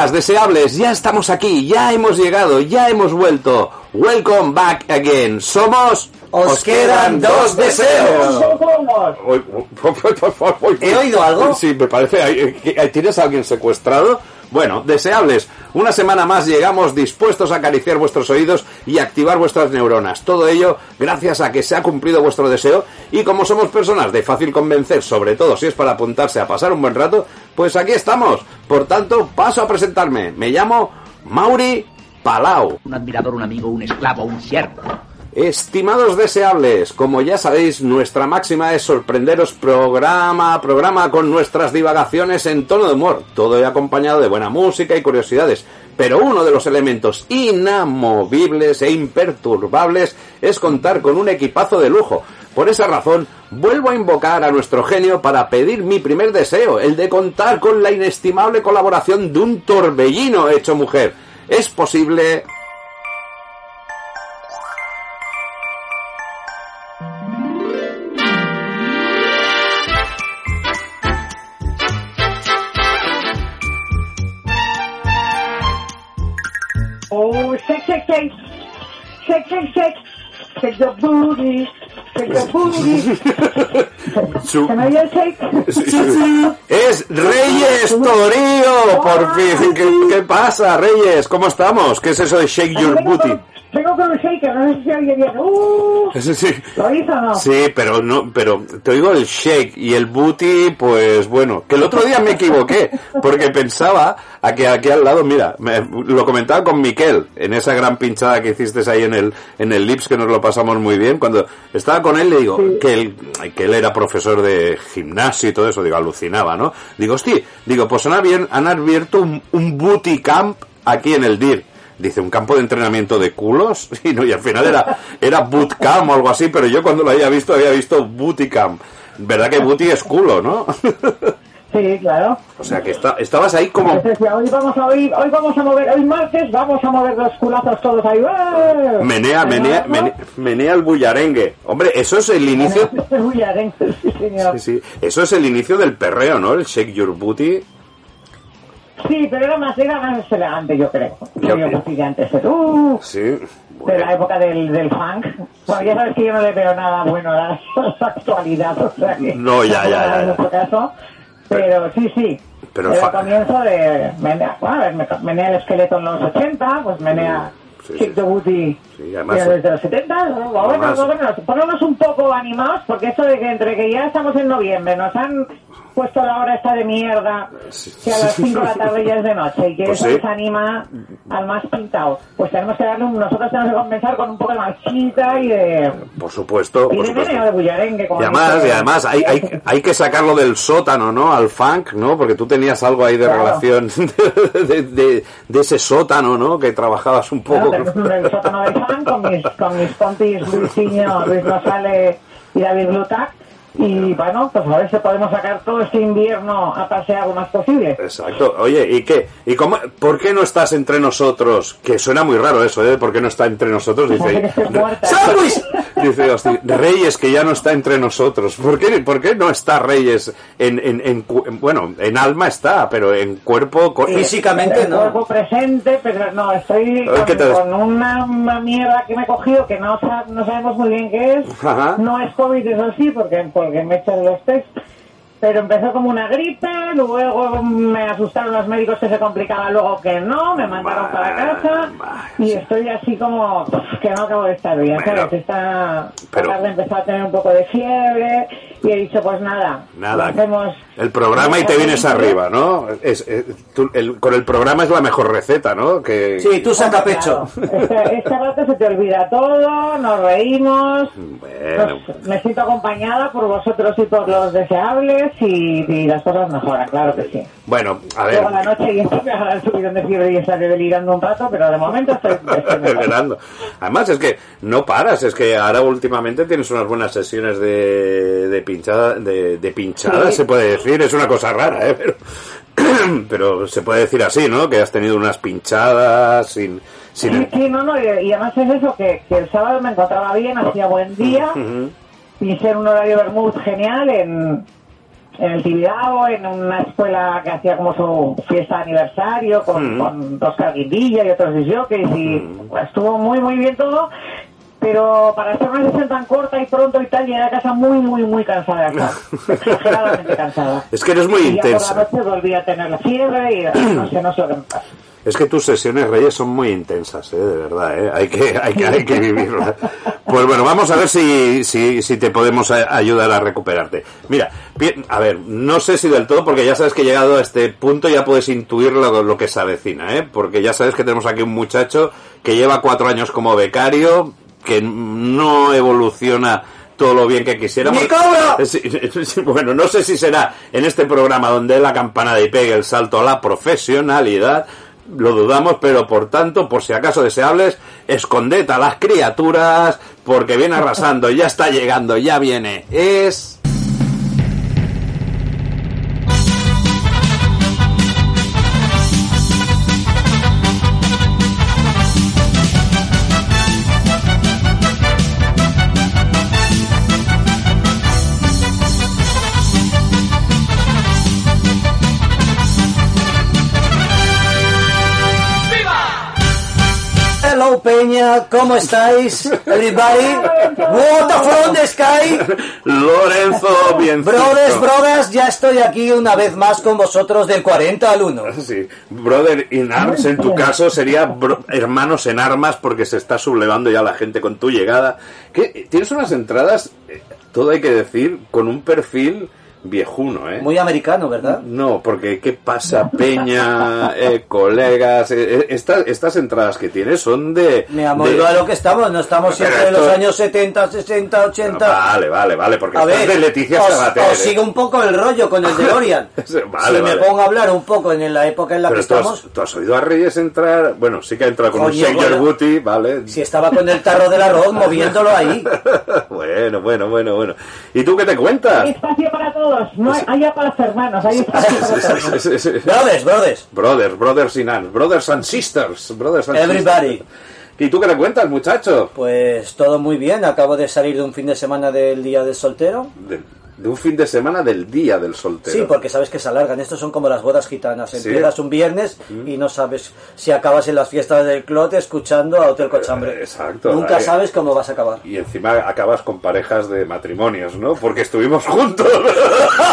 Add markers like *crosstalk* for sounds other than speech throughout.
Buenas, deseables, ya estamos aquí, ya hemos llegado, ya hemos vuelto. Welcome back again. Somos... Os quedan dos deseos. ¿He oído algo? Sí, me parece. ¿hay- que- ¿Tienes a alguien secuestrado? Bueno, deseables, una semana más llegamos dispuestos a acariciar vuestros oídos y activar vuestras neuronas. Todo ello gracias a que se ha cumplido vuestro deseo y como somos personas de fácil convencer, sobre todo si es para apuntarse a pasar un buen rato, pues aquí estamos. Por tanto, paso a presentarme. Me llamo Mauri Palau. un admirador, un amigo, un esclavo, un siervo. Estimados deseables, como ya sabéis, nuestra máxima es sorprenderos programa a programa con nuestras divagaciones en tono de humor, todo acompañado de buena música y curiosidades. Pero uno de los elementos inamovibles e imperturbables es contar con un equipazo de lujo. Por esa razón, vuelvo a invocar a nuestro genio para pedir mi primer deseo, el de contar con la inestimable colaboración de un torbellino hecho mujer. ¿Es posible? Shake, shake, shake. Shake, the booty. Shake the booty. Su- ¿Se me oye el shake? Es Reyes Torío, por fin. ¿Qué, qué pasa, Reyes? ¿Cómo estamos? ¿Qué es eso de shake your Vengo booty? con- Vengo con un shaker, no sé si oye bien. Uh, *laughs* Eso sí. ¿Lo hizo o no? Sí, pero no, pero te digo el shake y el booty, pues bueno, que el otro día me equivoqué, porque pensaba a que aquí al lado, mira, me- lo comentaba con Miquel, en esa gran pinchada que hiciste ahí en el, en el Lips, que nos lo pasamos muy bien, cuando estaba con él le digo que él, que él era profesor de gimnasio y todo eso, digo, alucinaba, ¿no? Digo, hostia, digo, pues han, han abierto un, un booty camp aquí en el DIR. Dice, un campo de entrenamiento de culos. *laughs* Y, no, y al final era, era bootcamp o algo así, pero yo cuando lo había visto había visto booty camp. ¿Verdad que booty es culo, no? *laughs* Sí, claro. o sea que está, estabas ahí como... Hoy vamos a oír, hoy vamos a mover, hoy martes vamos a mover los culazos todos ahí. ¡eh! Menea, menea, menea, menea el bullarengue. Hombre, eso es el inicio... Bien, sí, señor. Sí, sí. Eso es el inicio del perreo, ¿no? El shake your booty. Sí, pero era más, era más elegante, yo creo. Yo- Yo antes. Uh, Sí. de la época del, del funk. Bueno, ya sabes que yo no le veo nada bueno a la, a la *laughs* actualidad, o sea que... No, ya, ya, ya, En ya. nuestro caso. Pero sí, sí. Pero el comienzo de... Menea, bueno, a ver, me- menea el esqueleto en los 80, pues menea... Sí, Kick sí. the Booty Sí, además- ya desde los 70, ¿no? bueno, Además- bueno, ponernos un poco animados, porque eso de que entre que ya estamos en noviembre, nos han puesto la hora esta de mierda, que a las 5 de la tarde ya es de noche, y que Pues eso sí. desanima al más pintado. Pues tenemos que darle un, nosotros tenemos que compensar con un poco de marchita y de, Por supuesto, y por de supuesto. meneo de bullarengue. como Y además, dice- y además hay, hay, *laughs* hay que sacarlo del sótano, ¿no? Al funk, ¿no? Porque tú tenías algo ahí de Claro. relación *laughs* de, de, de ese sótano, ¿no? Que trabajabas un Claro, poco. tenemos un el sótano del fan con mis, con mis compis Luisinho, Luis Rosales y David Blutac. Y bueno, pues a ver si podemos sacar todo este invierno a pasear lo más posible. Exacto. Oye, ¿y qué? ¿Y cómo, por qué no estás entre nosotros? Que suena muy raro eso, ¿eh? ¿Por qué no está entre nosotros? *laughs* Dice. Dice, hostia, Reyes que ya no está entre nosotros. ¿Por qué, por qué no está Reyes en, en, en en- bueno, en alma está, pero en cuerpo... co- Físicamente no. cuerpo presente, pero no, estoy A ver, ¿qué con, te- con una, mierda que me he cogido que no, sa- no sabemos muy bien qué es. Ajá. No es COVID, eso sí, porque, porque me he hecho los test. Pero empezó como una gripe, luego me asustaron los médicos que se complicaba, luego que no, me mandaron para casa y estoy así como que no acabo de estar bien, Bueno, ¿sabes? Esta pero- tarde empezó a tener un poco de fiebre y he dicho, pues nada, hacemos... El programa y te vienes arriba, ¿no? Es, es- tú- el- con el programa es la mejor receta, ¿no? Que, Sí, tú saca pecho. Claro, Este, este rato se te olvida todo, nos reímos, Bueno, nos- me siento acompañada por vosotros y por los deseables y, y las cosas mejoran, claro que sí. bueno, a ver, Luego a la noche y esto me hará el subidón de fiebre y estaré delirando un rato, pero de momento estoy, estoy. *laughs* Además es que no paras, es que ahora últimamente tienes unas buenas sesiones de, de pinchada, de, de pinchada, Sí. se puede decir, es una cosa rara, ¿eh? pero, *clears throat* pero se puede decir así, ¿no? Que has tenido unas pinchadas sin... sin Sí, sí, no, no, y, y además es eso, que, que el sábado me encontraba bien, hacía buen día, Ujú. hice un horario Bermud genial en, en el Tibidabo, en una escuela que hacía como su fiesta de aniversario, con, con dos carguindillas y otros disjockeys, y pues, estuvo muy, muy bien todo. Pero para hacer una sesión tan corta y pronto y tal, llegué a casa muy, muy, muy cansada. *laughs* claro. Exageradamente cansada. Es que eres muy y ya intensa. por la noche volví a tener la fiebre y no sé, no sé lo que me pasa. Es que tus sesiones Reyes son muy intensas, ¿eh? de verdad, ¿eh? hay que hay que hay que vivirlas. Pues bueno, vamos a ver si si, si te podemos a- ayudar a recuperarte. Mira, a ver, no sé si del todo porque ya sabes que llegado a este punto ya puedes intuir lo, lo que se avecina, ¿eh? Porque ya sabes que tenemos aquí un muchacho que lleva cuatro años como becario, que no evoluciona todo lo bien que quisiéramos. Sí, bueno, no sé si será en este programa donde la campanada y pegue el salto a la profesionalidad, lo dudamos, pero por tanto, por si acaso deseables, esconded a las criaturas, porque viene arrasando, ya está llegando, ya viene. Es... Peña, ¿cómo estáis? Everybody, water from the sky. Lorenzo bien. Brothers, brothers, ya estoy aquí una vez más con vosotros del 40 al 1. Sí, brother in arms, en tu caso sería bro- hermanos en armas porque se está sublevando ya la gente con tu llegada. ¿Qué? Tienes unas entradas, eh, todo hay que decir, con un perfil viejuno, ¿eh? Muy americano, ¿verdad? No, porque ¿qué pasa, Peña, eh, colegas? eh, eh, estas, estas entradas que tienes son de... Amor, de- a lo que estamos, no estamos siempre en los esto- años 70, 60, 80. Vale, vale, vale, porque A estás ver, de Leticia os, Sabater. os ¿eh? sigue un poco el rollo con el DeLorean. *laughs* Vale, si vale. me pongo a hablar un poco en la época en la Pero que tú has, estamos, tú has oído a Reyes entrar... Bueno, sí que ha entrado con un Coño, Your bueno. Booty, ¿vale? si estaba con el tarro del arroz *laughs* moviéndolo ahí. bueno, bueno, bueno, bueno. ¿Y tú qué te cuentas? Hay espacio para todos, no hay, hay para los hermanos, hay para todos. Brothers, brothers. Brothers, brothers in arms, brothers and sisters, brothers and Everybody. sisters. ¿Y tú qué te cuentas, muchacho? Pues todo muy bien, acabo de salir de un fin de semana del Día del Soltero. De, de un fin de semana del día del soltero. Sí, porque sabes que se alargan. Estos son como las bodas gitanas. Sí. Empiezas un viernes y no sabes si acabas en las fiestas del clote escuchando a Hotel Cochambre. Eh, exacto. Nunca sabes cómo vas a acabar. Y encima acabas con parejas de matrimonios, ¿no? Porque estuvimos juntos. *laughs*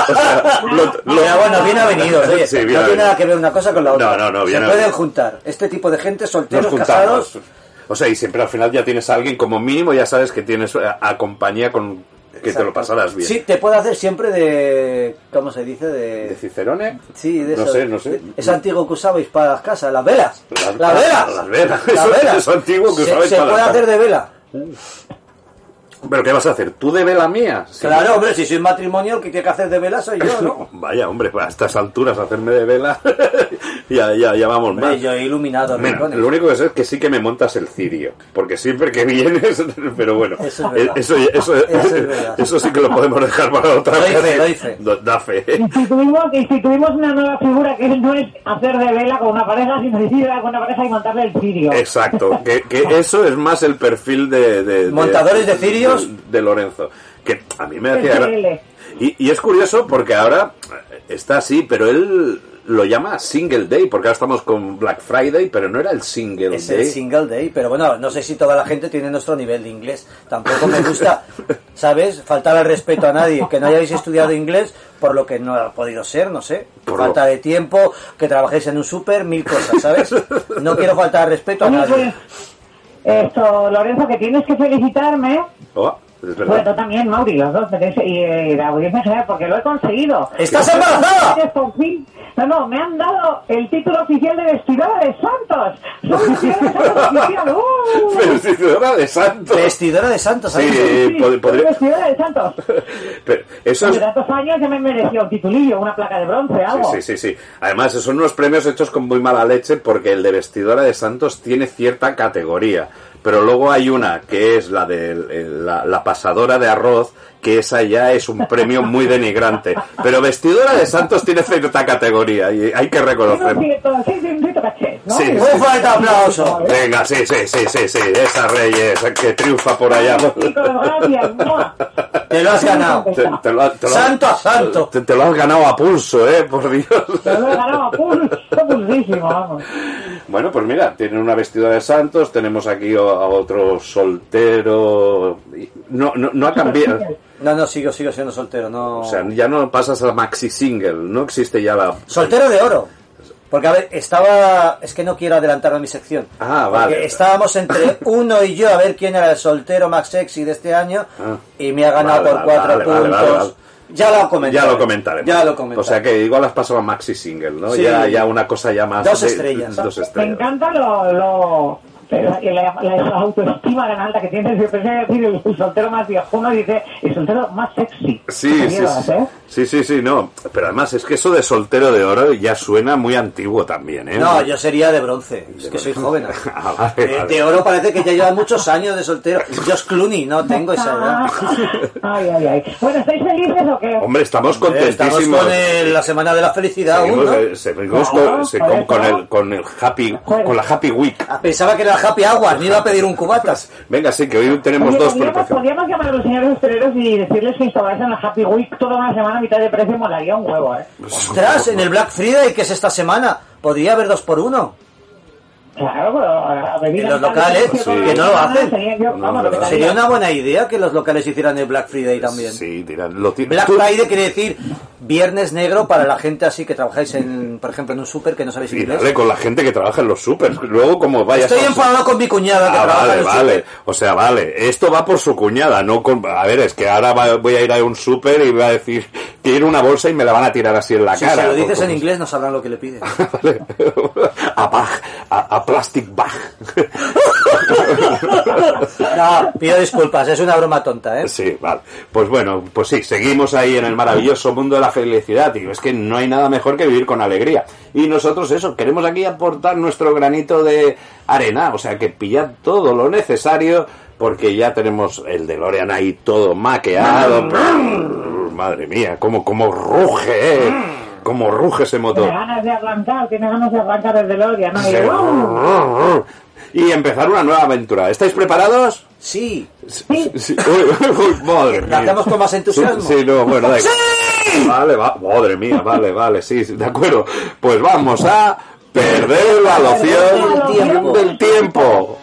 O sea, lo- lo- Pero bueno, bien avenidos, oye. Sí, bien no tiene nada que ver una cosa con la otra. No, no, no, Se bien pueden avenidos. juntar. Este tipo de gente, solteros, casados. O sea, y siempre al final ya tienes a alguien como mínimo, ya sabes que tienes a, a compañía con que te lo pasarás bien. Sí, te puede hacer siempre de. ¿Cómo se dice? De. ¿De Cicerone? Sí, de No eso. sé, no sé. Ese antiguo que usabais para las casas, las velas. Las- Las velas. las velas. Las *laughs* Eso- velas. eso antiguo que Se- usabais Se para puede las hacer de vela. ¿Pero qué vas a hacer? ¿Tú de vela mía? Sí. Claro, hombre, si soy matrimonio, el que tiene que hacer de vela soy yo, ¿no? *laughs* Vaya, hombre, a estas alturas hacerme de vela, *laughs* ya, ya, ya vamos Hombre, mal. yo he iluminado Mira, lo único que sé es que sí que me montas el cirio, porque siempre que vienes, *laughs* pero bueno, Eso es verdad. eso, eso, Eso es verdad. eso sí que lo podemos dejar para otra Doy vez. fe, doy fe. Da- fe. Instituimos, instituimos una nueva figura que no es hacer de vela con una pareja, sino ir con una pareja y montarle el cirio. Exacto, que, que eso es más el perfil de... de- de- Montadores de cirios De, Lorenzo. Que a mí me hacía... Y, y es curioso porque ahora está así, pero él lo llama Single Day, porque ahora estamos con Black Friday, pero no era el Single Es Day. el single day, pero bueno, no sé si toda la gente tiene nuestro nivel de inglés. Tampoco me gusta, *laughs* ¿sabes? Faltar al respeto a nadie. Que no hayáis estudiado inglés por lo que no ha podido ser, no sé. Por Falta lo- de tiempo, que trabajéis en un súper, mil cosas, ¿sabes? No quiero faltar al respeto a nadie. esto, Lorenzo, que tienes que felicitarme. Oh, es verdad. Bueno, tú también, Mauri, los dos, y eh, la audiencia en general, porque lo he conseguido. ¡Estás embarazada! Ustedes, por fin- No, no, me han dado el título oficial de vestidora de Santos. Soy *laughs* vestidora de Santos oficial. ¡Uh! Vestidora de santo. Vestidora de santos, Sí, eh, Sí, pod- soy podría- vestidora de Santos. *laughs* Pero eso es... Tantos años ya me mereció un titulillo, una placa de bronce, algo. Sí, sí, sí, sí. Además, son unos premios hechos con muy mala leche porque el de vestidora de Santos tiene cierta categoría. Pero luego hay una que es la de el- la, la pasadora de arroz, que esa ya es un premio muy denigrante. Pero vestidora de Santos tiene cierta categoría y hay que reconocerlo. Sí, sí, un fuerte aplauso. Venga, sí, sí, sí, sí, sí, esa Reyes que triunfa por allá. Te lo has ganado. Te, te lo, te lo- Santo a santo. Te, te lo has ganado a pulso, eh, por Dios. Te lo he ganado a pulso, pulsísimo, vamos. Bueno, pues mira, tienen una vestidora de santos, tenemos aquí a otro soltero. No, no, no ha cambiado. No, no, sigo, sigo siendo soltero, no... O sea, ya no pasas a maxi single, no existe ya la. Soltero de oro. Porque, a ver, estaba... Es que no quiero adelantar a mi sección. Ah, Porque vale. estábamos entre *laughs* uno y yo a ver quién era el soltero más sexy de este año. Ah. Y me ha ganado Vale, por vale, cuatro vale, puntos. vale, vale. Ya lo comentaré. Ya lo comentaremos. Ya lo comentaré. O sea que igual has pasado a maxi single, ¿no? Sí. Ya, ya una cosa ya más. Dos de- estrellas. Dos Me encanta lo, lo la, la- la autoestima tan alta que tienes. Yo pensé decir el, el soltero más viejuno dice el soltero más sexy. Sí, sí, sí. ¿eh? sí, sí, sí, no. Pero además es que eso de soltero de oro ya suena muy antiguo también, ¿eh? No, yo sería de bronce. Es que soy joven. *laughs* Ah, vale, De, vale. de oro parece que ya lleva muchos años de soltero. Josh Clooney, no tengo esa edad. *laughs* Ay, ay, ay. Bueno, ¿estáis felices o qué? Hombre, estamos Eh, contentísimos. Estamos con el- la semana de la felicidad aún, Seguimos, ¿no? eh, seguimos Claro, con, con el, con el happy, con la happy week. Ah, Pensaba que era Happy Hour, ni iba a pedir un cubatas. Venga, sí, que hoy tenemos Oye, dos podríamos, podríamos llamar a los señores hosteleros y decirles que instaurasen la Happy Week toda una semana a mitad de precio molaría un huevo, ¿eh? Ostras, en el Black Friday, que es esta semana, podría haber dos por uno. Claro, pero a, a bebidas En los locales, sí. que no lo hacen. sería yo- No, vamos, no. Sería una buena idea que los locales hicieran el Black Friday también. Sí, dirán, lo. Black Friday quiere decir viernes negro para la gente así que trabajáis en, por ejemplo, en un súper que no sabéis inglés. dale con la gente que trabaja en los supers. Luego, como vayas Estoy enfadado con mi cuñada que Ah, trabaja en vale, el vale. súper. O sea, vale. Esto va por su cuñada, no con... A ver, es que ahora va- voy a ir a un súper y voy a decir, quiero una bolsa y me la van a tirar así en la Si cara. se lo dices en inglés no sabrán lo que le pides. *laughs* *laughs* Vale. A bag, a, a plastic bag. *laughs* No, pido disculpas, es una broma tonta, ¿eh? Sí, vale. Pues bueno, pues sí, seguimos ahí en el maravilloso mundo de la felicidad. Y es que no hay nada mejor que vivir con alegría. Y nosotros eso, queremos aquí aportar nuestro granito de arena. O sea, que pillad todo lo necesario porque ya tenemos el DeLorean ahí todo maqueado. Madre mía, cómo, cómo ruge, ¿eh? Cómo ruge ese Tiene motor. ganas de arrancar, tiene ganas de arrancar el DeLorean, ¿no? Y, Sí. ¡wow! Y empezar una nueva aventura. ¿Estáis preparados? Sí. Sí, sí. Uy, uy, madre ¿Lo mía. hacemos con más entusiasmo? Sí, sí, no, bueno, da igual. Vale, va, madre mía, vale, vale, sí, sí, de acuerdo. Pues vamos a perder la noción Del tiempo.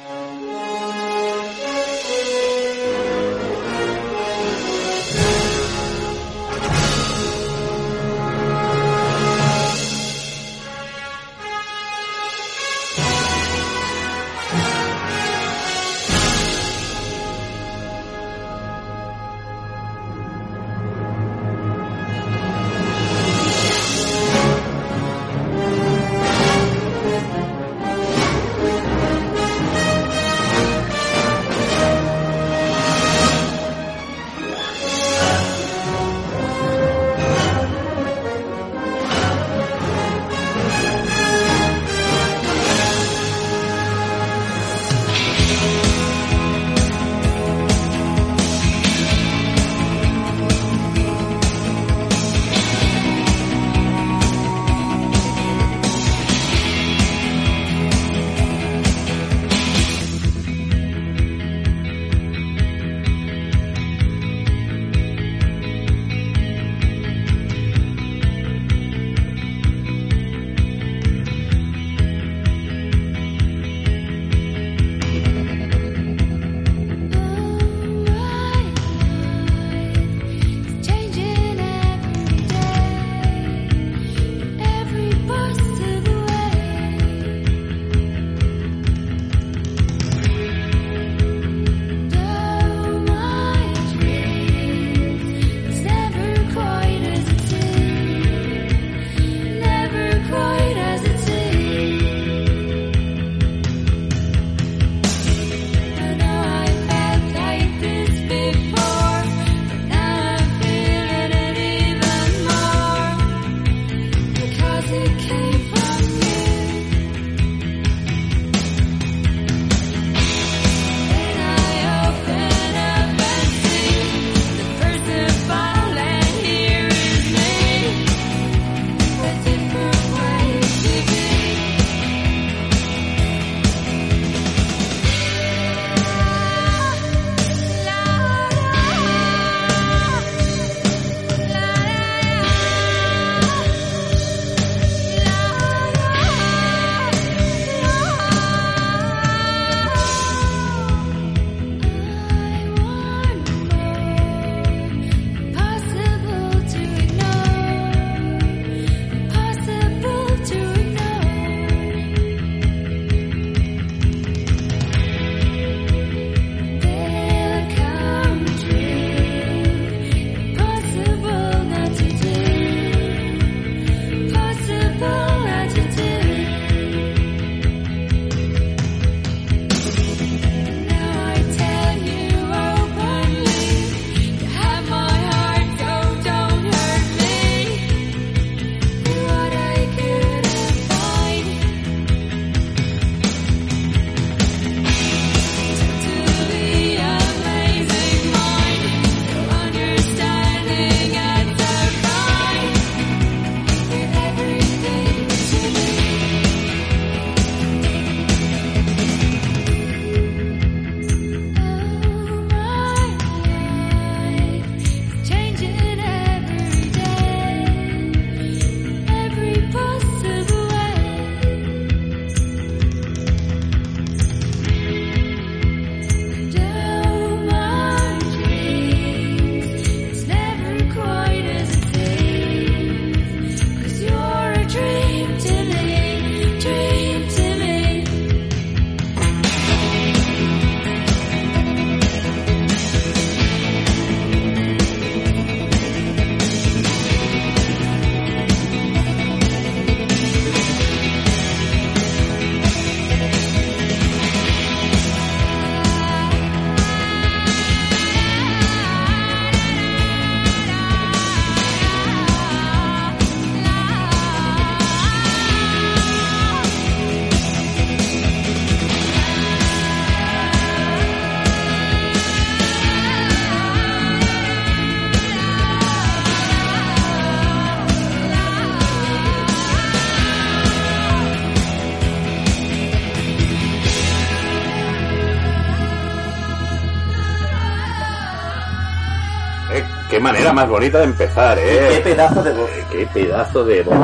Manera más bonita de empezar, Qué ¿eh? pedazo de voz. Qué pedazo de voz.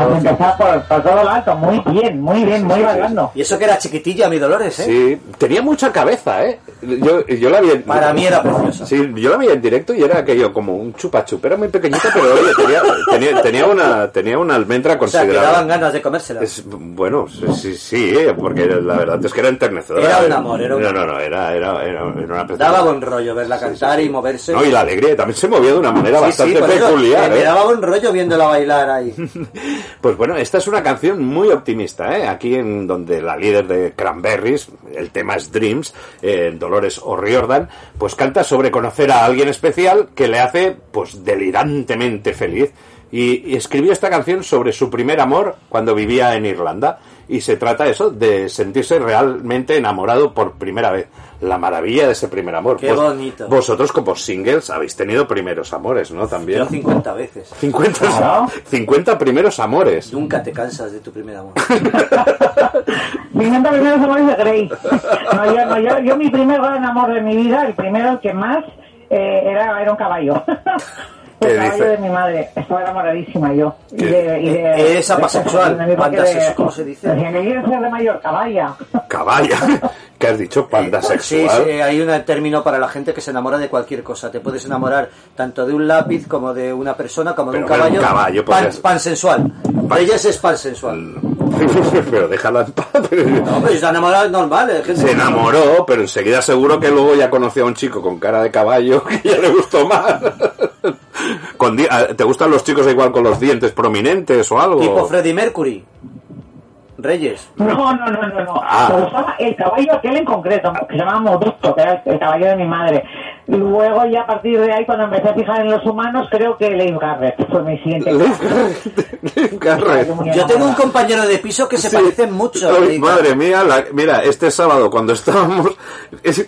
por, por todo lo alto, muy bien, muy bien, muy bailando. Y eso que era chiquitilla, mi Dolores, ¿eh? Sí, tenía mucha cabeza, ¿eh? Yo, yo la vi en- Para mí era preciosa. Sí, yo la vi en directo y era aquello como un chupachup. Era muy pequeñita, pero oye, tenía, tenía, tenía una, tenía una almendra O sea, que considerable. daban ganas de comérsela. Es, bueno, sí, sí, sí, eh, porque la verdad es que era enternecedora. Era un amor, era un No, no, no, era, era, era, era una Daba buen rollo verla cantar y moverse. No, y la alegría también se movía de una manera Sí, bastante sí, por eso, peculiar. me, me ¿eh? daba buen rollo viéndola bailar ahí. *laughs* Pues bueno, esta es una canción muy optimista, ¿eh? Aquí en donde la líder de Cranberries, el tema es Dreams, eh, Dolores O'Riordan, pues canta sobre conocer a alguien especial que le hace, pues, delirantemente feliz. Y, y escribió esta canción sobre su primer amor cuando vivía en Irlanda. Y se trata eso, de sentirse realmente enamorado por primera vez. La maravilla de ese primer amor. Qué bonito. Vosotros como singles habéis tenido primeros amores, ¿no? También. Yo 50 veces. *laughs* 50, Claro. 50 primeros amores. Nunca te cansas de tu primer amor. *laughs* Mi encanta primeros amores de Grey. No, yo, no, yo, yo mi primer gran amor de mi vida, el primero, el que más, eh, era, era un caballo. *laughs* ¿Qué El caballo de mi madre. Estaba enamoradísima yo. Y de, y de, de- apasexual. de- de- de- ¿cómo se dice? De mayor, caballa. Caballa. *laughs* ¿Qué has dicho? Panda Sí, sexual. sí, hay un término para la gente que se enamora de cualquier cosa. Te puedes enamorar tanto de un lápiz como de una persona, como de Pero un bueno, caballo. un caballo, pan, podrías- pansensual. Reyes es pansensual. *laughs* pero déjala en paz. No, enamorado es normal. es gente- Se enamoró, pero enseguida seguro que luego ya conoció a un chico con cara de caballo *laughs* que ya le gustó más. Con di- ah, ¿Te gustan los chicos igual con los dientes prominentes o algo? Tipo Freddie Mercury. Reyes. No, no, no, no, no. Ah. Me gustaba el caballo aquel en concreto, que se llamaba Modusto, que era el caballo de mi madre. Luego ya a partir de ahí, cuando empecé a fijar en los humanos, creo que Leif Garrett fue mi siguiente. Garrett. Yo tengo un compañero de piso que se Sí. parecen mucho. Ay, Y- madre mía, la- mira, este sábado cuando estábamos es-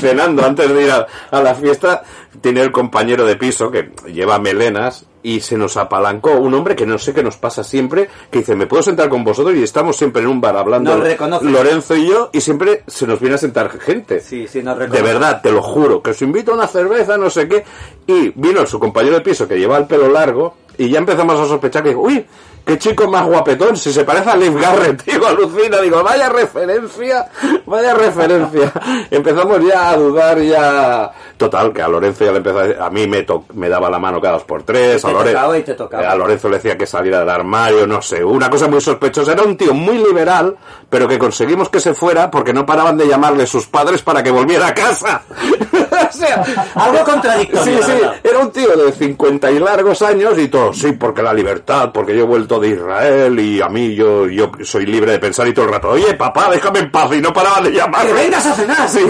cenando antes de ir a, a la fiesta, tiene el compañero de piso que lleva melenas y se nos apalancó un hombre que no sé qué nos pasa siempre, que dice, ¿me puedo sentar con vosotros? Y estamos siempre en un bar hablando Nos. Lorenzo y yo y siempre se nos viene a sentar gente. Sí, sí, nos De verdad, te lo juro, que os invito a una cerveza, no sé qué. Y vino su compañero de piso que lleva el pelo largo y ya empezamos a sospechar que, uy, qué chico más guapetón, si se parece a Leif Garrett, *laughs* digo, alucina, digo, vaya referencia, vaya referencia. *laughs* Empezamos ya a dudar, ya... Total, que a Lorenzo ya le empezó a... A mí me, to- me daba la mano cada dos por tres, a, te Lore- tocaba y te tocaba. a Lorenzo le decía que saliera del armario, no sé, una cosa muy sospechosa. Era un tío muy liberal, pero que conseguimos que se fuera porque no paraban de llamarle sus padres para que volviera a casa. *laughs* *laughs* o sea, Algo contradictorio, Sí, sí, era un tío de 50 y largos años y todo, sí, porque la libertad, porque yo he vuelto de Israel y a mí yo, yo soy libre de pensar y todo el rato, oye, papá, déjame en paz y no paraban de llamarle. ¡Que vengas a cenar! Sí,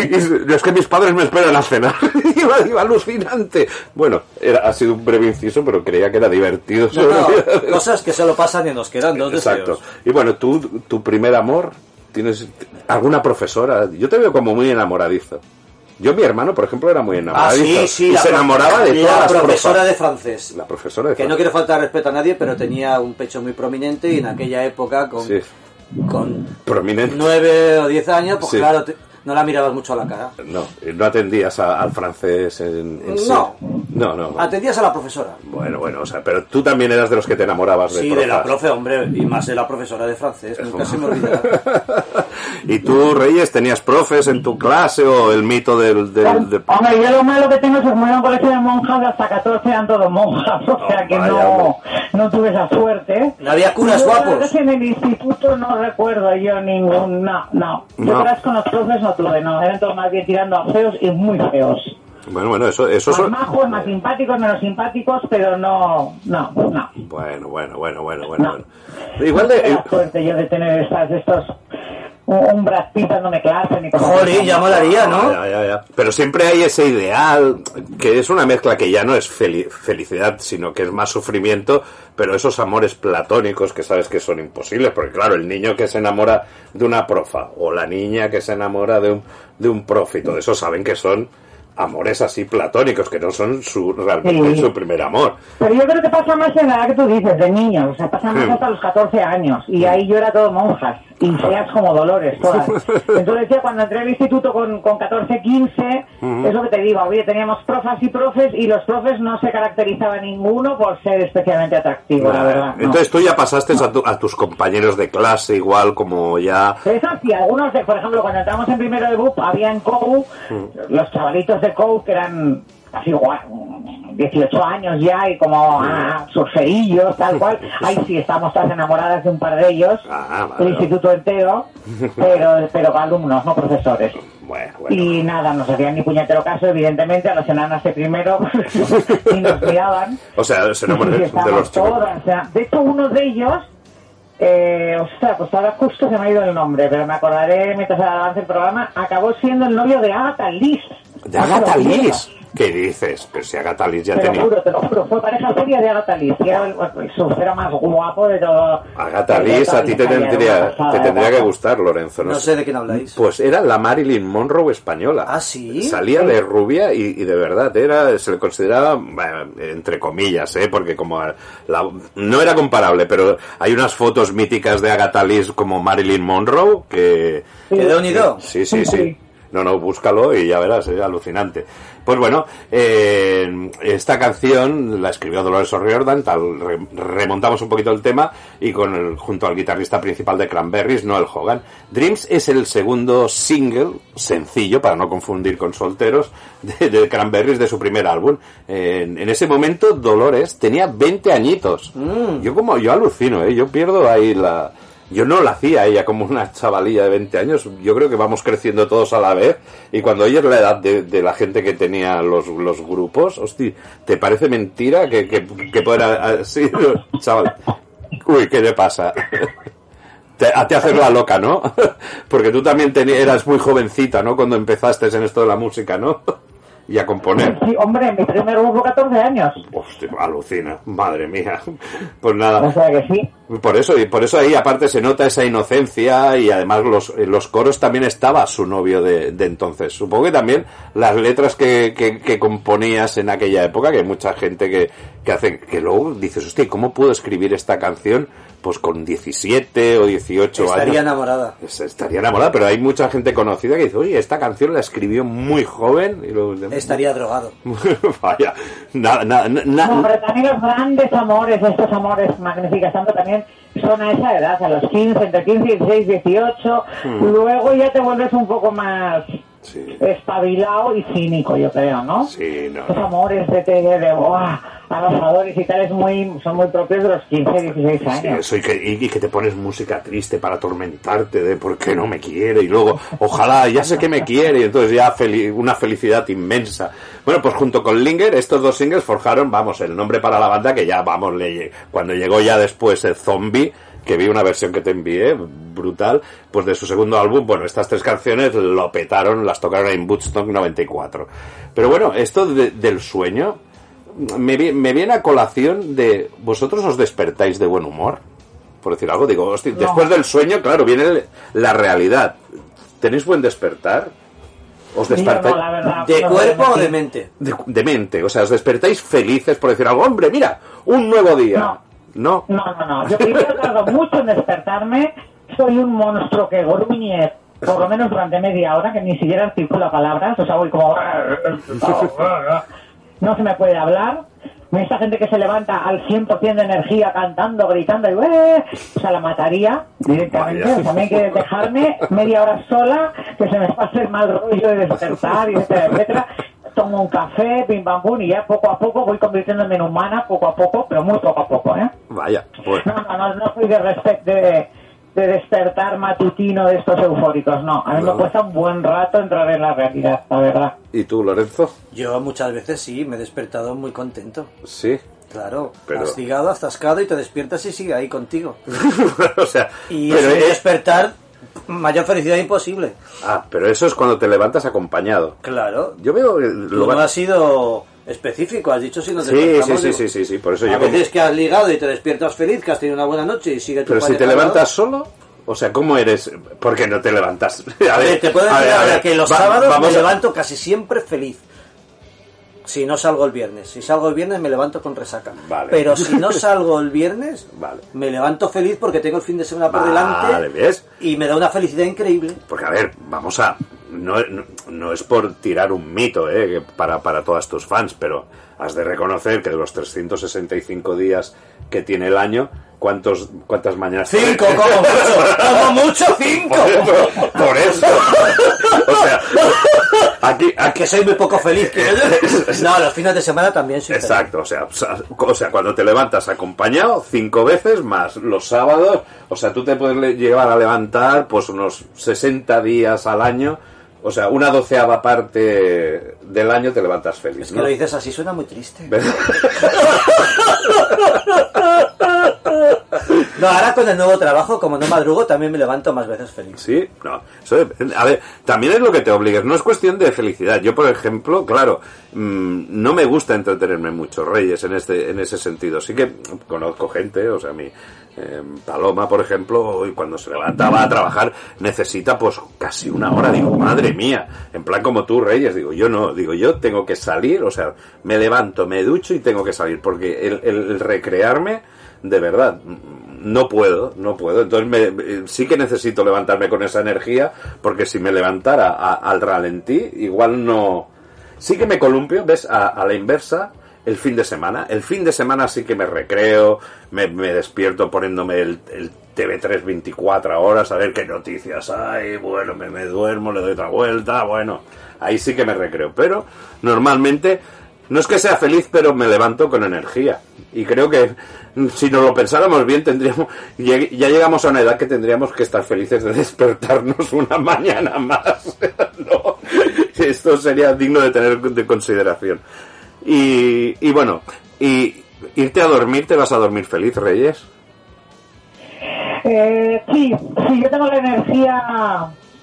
es que mis padres me esperan a cenar. *laughs* iba, iba alucinante. Bueno, era, ha sido un breve inciso, pero creía que era divertido. No, no, *laughs* cosas que solo pasan y nos quedan dos Exacto. deseos. Y bueno, tú, tu primer amor, ¿tienes alguna profesora? Yo te veo como muy enamoradizo. Yo, mi hermano, por ejemplo, era muy Ah, enamoradizo. sí, sí. y la se enamoraba de la todas las profesora de francés. La profesora de Que no francés. quiero faltar respeto a nadie, pero tenía un pecho muy prominente y en aquella época, con, Sí, con prominente. nueve o diez años, pues claro, te- no la mirabas mucho a la cara. No, no atendías a- al francés en, en sí. No. No, no. Atendías a la profesora. Bueno, bueno, o sea, pero tú también eras de los que te enamorabas de Sí, de la profe, hombre, y más de la profesora de francés, nunca se me olvidará. *laughs* ¿Y tú, Reyes, tenías profes en tu clase o el mito del... del- de- Hombre, yo lo malo que tengo es que como era un colegio de monjas, de hasta 14 eran todos monjas, o sea que vaya, no, no tuve esa suerte. No había curas guapos. En el instituto no recuerdo yo ningún, no, no. Yo No. con los profes no tuve, no, eran todos más bien tirando a feos y muy feos. Bueno, bueno, eso, eso Más son... majos, más simpáticos, menos simpáticos, pero no, no, no. Bueno, bueno, bueno, bueno, bueno. No. bueno. Igual No de... la suerte yo de tener estas, estos, un, Brad Pitt dándome clase ni así. ya molaría, ¿no? Ya, ya, ya. Pero siempre hay ese ideal, que es una mezcla que ya no es fel- felicidad, sino que es más sufrimiento, pero esos amores platónicos que sabes que son imposibles, porque claro, el niño que se enamora de una profa, o la niña que se enamora de un, de un profe, y todo eso saben que son amores así platónicos, que no son su, realmente Sí. su primer amor. Pero yo creo que pasa más en la edad que tú dices, de niños, o sea, pasa más Sí. hasta los 14 años, y ahí yo era todo monjas, y feas como dolores todas. *laughs* Entonces ya cuando entré al instituto con, con 14, 15, es lo que te digo, oye, teníamos profas y profes, y los profes no se caracterizaba ninguno por ser especialmente atractivo, la verdad. no. Entonces tú ya pasaste a, tu- a tus compañeros de clase igual como ya... Eso sí, algunos, de, por ejemplo, cuando entramos en primero de BUP, había en COU, los chavalitos de COU que eran así igual, 18 años ya y como ah, surferillos, tal cual. Ahí sí, estamos todas enamoradas de un par de ellos, Ah, el instituto entero, *laughs* pero, pero alumnos, no profesores. Bueno, bueno. Y nada, no se hacían ni puñetero caso, evidentemente, a los enanas de primero *laughs* y nos miraban. O sea, se enamoran de estábamos los chicos. todas, o sea, de hecho, uno de ellos, eh, ostras, pues ahora justo se me ha ido el nombre, pero me acordaré mientras avance el programa, acabó siendo el novio de Agatha Liz. ¿De Agatha Liz? ¿Qué dices? Pero si Agatha Liz ya Te lo tenía... juro, te lo juro, fue pareja seria de Agatha Liz, que era el, surfero más guapo de todo. Agatha Liz, a ti te tendría, pasada te tendría que gustar, Lorenzo. No sé de quién habláis. Pues era la Marilyn Monroe española. ¿Ah, sí? Salía de rubia y, y de verdad era se le consideraba, bueno, entre comillas, ¿eh? porque como la- no era comparable, pero hay unas fotos míticas de Agatha Liz como Marilyn Monroe que... ¿Que de unido? Sí, sí, sí. Sí. No, no, búscalo y ya verás, es alucinante. Pues bueno, eh, esta canción la escribió Dolores O'Riordan, tal, re- remontamos un poquito el tema y con el, junto al guitarrista principal de Cranberries, Noel Hogan. Dreams es el segundo single, sencillo, para no confundir con solteros, de, de Cranberries de su primer álbum. En, en ese momento Dolores tenía 20 añitos. Yo como, yo alucino, ¿eh? yo pierdo ahí la... Yo no la hacía ella como una chavalilla de 20 años. Yo creo que vamos creciendo todos a la vez. Y cuando oyes la edad de, la gente que tenía los, los grupos, hostia, ¿te parece mentira que, que, que pueda así, *laughs* chaval? Uy, ¿qué le pasa? *laughs* Te, a ti hacer la loca, ¿no? *laughs* Porque tú también teni- eras muy jovencita, ¿no? Cuando empezaste en esto de la música, ¿no? Y a componer. Sí, hombre, mi primer grupo 14 años. Hostia, alucina, madre mía. *laughs* Pues nada. O sea que sí. Por eso, y por eso ahí aparte se nota esa inocencia y además los, en los coros también estaba su novio de, de entonces. Supongo que también las letras que, que, que componías en aquella época, que hay mucha gente que, que hace, que luego dices, hostia, ¿cómo puedo escribir esta canción? Pues con 17 o 18 Estaría años. enamorada. Es- Estaría enamorada, pero hay mucha gente conocida que dice, oye, esta canción la escribió muy joven. Y luego, Estaría drogado. *laughs* Vaya, nada, nada, Nada. pero también los grandes amores, estos amores magníficos, tanto también son a esa edad, a los 15, entre 15 y 16, 18. Luego ya te vuelves un poco más Sí, espabilado y cínico, yo creo, ¿no? sí, no. Los amores de, de, de ¡buah! Abrasadores y tal es muy, son muy propios de los 15, 16 Sí, años. eso y que, y- y que te pones música triste para atormentarte de por qué no me quiere y luego ojalá ya sé que me quiere y entonces ya feli- una felicidad inmensa. Bueno, pues junto con Linger estos dos singles forjaron, vamos, el nombre para la banda que ya, vamos, le, cuando llegó ya después el Zombie, que vi una versión que te envié, brutal, pues de su segundo álbum, bueno, estas tres canciones lo petaron, las tocaron en Woodstock 94. Pero bueno, esto de- del sueño, me, me viene a colación de vosotros os despertáis de buen humor por decir algo digo hostia, No. después del sueño claro viene el- la realidad tenéis buen despertar os Yo despertáis no, la verdad, ¿De cuerpo o de mente? de, de mente o sea os despertáis felices por decir algo hombre mira un nuevo día No. no No, no, no. Yo primero tardo mucho en despertarme. Soy un monstruo que gruñe por lo menos durante media hora, que ni siquiera articula palabras. O sea, voy como... *laughs* *laughs* No se me puede hablar. Esta gente que se levanta al 100% de energía cantando, gritando, y, "Eh", o sea, la mataría directamente. O sea, me que dejarme media hora sola, que se me pase el mal rollo de despertar, y etcétera, etcétera. Tomo un café, pim pam pum, y ya poco a poco voy convirtiéndome en humana, poco a poco, pero muy poco a poco, ¿eh? vaya pues No, no, no, no soy de, de, de despertar matutino de estos eufóricos, no. A mí No. me cuesta un buen rato entrar en la realidad, la verdad. y tú Lorenzo Yo muchas veces sí, me he despertado muy contento. sí Claro, Pero- has ligado, has tascado y te despiertas y sigue ahí contigo. *laughs* o sea Y pero es despertar, mayor felicidad imposible. ah pero eso es cuando te levantas acompañado Claro. yo veo que Tú lo no has sido específico, has dicho si nos sí sí sí sí sí sí por eso A yo como- veces que has ligado y te despiertas feliz, que has tenido una buena noche y sigue tu Pero si te lado. levantas solo, O sea, ¿cómo eres? ¿Por qué no te levantas? *laughs* A ver, te puedo a decir ver, a ver, que los va- sábados vamos me a- levanto casi siempre feliz. Si no salgo el viernes. Si salgo el viernes me levanto con resaca. Vale. Pero si no *laughs* salgo el viernes, Vale. me levanto feliz porque tengo el fin de semana por Vale, delante. ¿ves? Y me da una felicidad increíble. Porque, a ver, vamos a... No, no, no es por tirar un mito eh, para, para todas tus fans, pero has de reconocer que de los 365 días que tiene el año, ¿cuántos, ¿cuántas mañanas... Cinco, como mucho. Como *laughs* mucho, cinco. Por, por eso. O sea, aquí, aquí soy muy poco feliz. *laughs* No, los fines de semana también soy. Exacto, o sea, o sea, o sea, cuando te levantas acompañado cinco veces más los sábados, o sea, tú te puedes le- llevar a levantar pues unos 60 días al año, o sea, una doceava parte del año te levantas feliz, Es que ¿no? lo dices así, suena muy triste. *laughs* No, ahora con el nuevo trabajo, como no madrugo, también me levanto más veces feliz. Sí, no. Eso a ver, también es lo que te obligues. No es cuestión de felicidad. Yo, por ejemplo, claro, mm, no me gusta entretenerme mucho, Reyes, en este, en ese sentido. Sí que conozco gente, o sea, mi eh, Paloma, por ejemplo, hoy cuando se levanta va a trabajar, necesita pues casi una hora. Digo, madre mía, en plan como tú, Reyes. Digo, yo no, digo, yo tengo que salir, o sea, me levanto, me ducho y tengo que salir, porque el, el- recrearme, de verdad, no puedo, no puedo. Entonces me- sí que necesito levantarme con esa energía, porque si me levantara a- al ralentí, igual no... Sí que me columpio, ¿ves? A, a la inversa, el fin de semana. El fin de semana sí que me recreo, me, despierto poniéndome el, el TV3 24 horas, a ver qué noticias hay, bueno, me, duermo, le doy otra vuelta, bueno, ahí sí que me recreo. Pero normalmente no es que sea feliz, pero me levanto con energía. Y creo que si nos lo pensáramos bien, tendríamos ya llegamos a una edad que tendríamos que estar felices de *laughs* despertarnos una mañana más. *laughs* Esto sería digno de tener de consideración. Y, y bueno, y irte a dormir, ¿te vas a dormir feliz, Reyes? Eh, sí, sí, yo tengo la energía...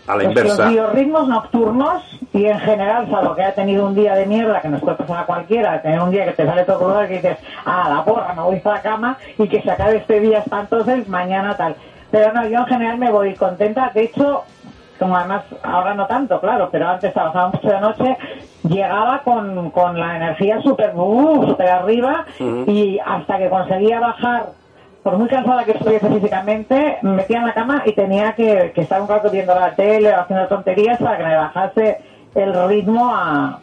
A la los- inversa. Los biorritmos nocturnos y en general, salvo que haya tenido un día de mierda que nos puede pasar a cualquiera, tener un día que te sale todo y que dices, ah, la porra, me voy a la cama y que se acabe este día espantoso y mañana tal. Pero no, yo en general me voy contenta. De hecho, como además ahora no tanto, claro, pero antes trabajaba mucho de noche, llegaba con, con la energía súper uh, súper arriba y hasta que conseguía bajar por muy cansada que estuviese físicamente, me metía en la cama y tenía que, que estar un rato viendo la tele o haciendo tonterías para que me bajase el ritmo a,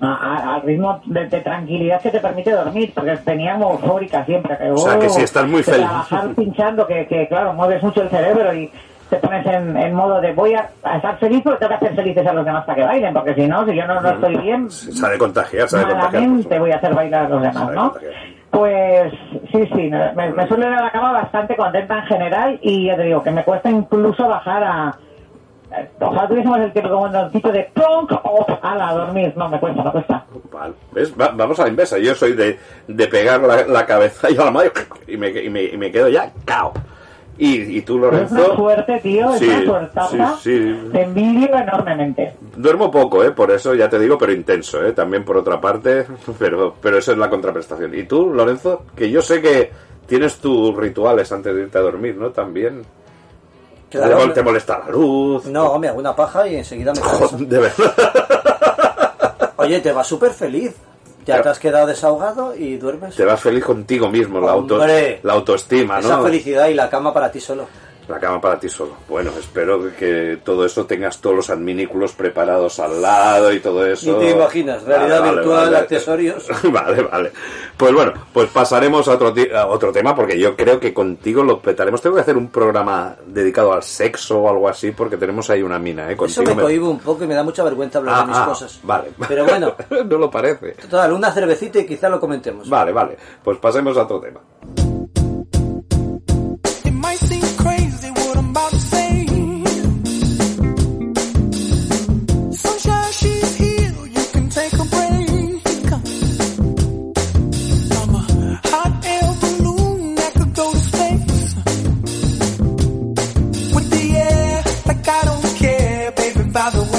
a- a- al ritmo de, de tranquilidad que te permite dormir, porque venía como eufórica siempre. Que, O sea, que oh, si estás muy feliz. Trabajar pinchando, que, que claro, mueves mucho el cerebro y te pones en, en modo de voy a, a estar feliz porque tengo que hacer felices a los demás para que bailen, porque si no, si yo no, no estoy bien, Se ha de contagiar, se ha de contagiar. voy a hacer bailar a los demás, ¿no? contagiar. Pues sí, sí, me, me suelo ir a la cama bastante contenta en general y ya te digo que me cuesta incluso bajar a... Ojalá tuviésemos el tipo como tipo de plonk o a dormir. No, me cuesta, me cuesta. Vale. ¿Ves? Va- vamos a la inversa. Yo soy de, de pegar la, la cabeza y a la madre y me, y me, y me quedo ya cao. Y, y tú, Pero es una Lorenzo, suerte, tío, es Sí, una suertaza. sí, sí. Te envidio enormemente. duermo poco, ¿eh? Por eso ya te digo, pero intenso, ¿eh? También por otra parte, *laughs* pero, pero eso es la contraprestación. Y tú, Lorenzo, que yo sé que tienes tus rituales antes de irte a dormir, ¿no? También. Claro, te, te molesta la luz. No, me hago una paja y enseguida me *laughs* canso. De verdad. Oye, te vas súper feliz. Ya te has quedado desahogado y duermes. Te vas feliz contigo mismo, la, auto, la autoestima, Esa ¿no? felicidad y la cama para ti solo. La cama para ti solo. Bueno, espero que todo eso tengas todos los adminículos preparados al lado y todo eso. Ni te imaginas, realidad virtual, accesorios. *laughs* Vale, vale. Pues bueno, pues pasaremos a otro, a otro tema porque yo creo que contigo lo petaremos. Tengo que hacer un programa dedicado al sexo o algo así porque tenemos ahí una mina, ¿eh? Eso Contigo me me- cohibe un poco y me da mucha vergüenza hablar Ah, de mis ah, cosas. Vale. Pero bueno, *laughs* no lo parece. total, una cervecita y quizá lo comentemos. Vale, vale. Pues pasemos a otro tema. By the way.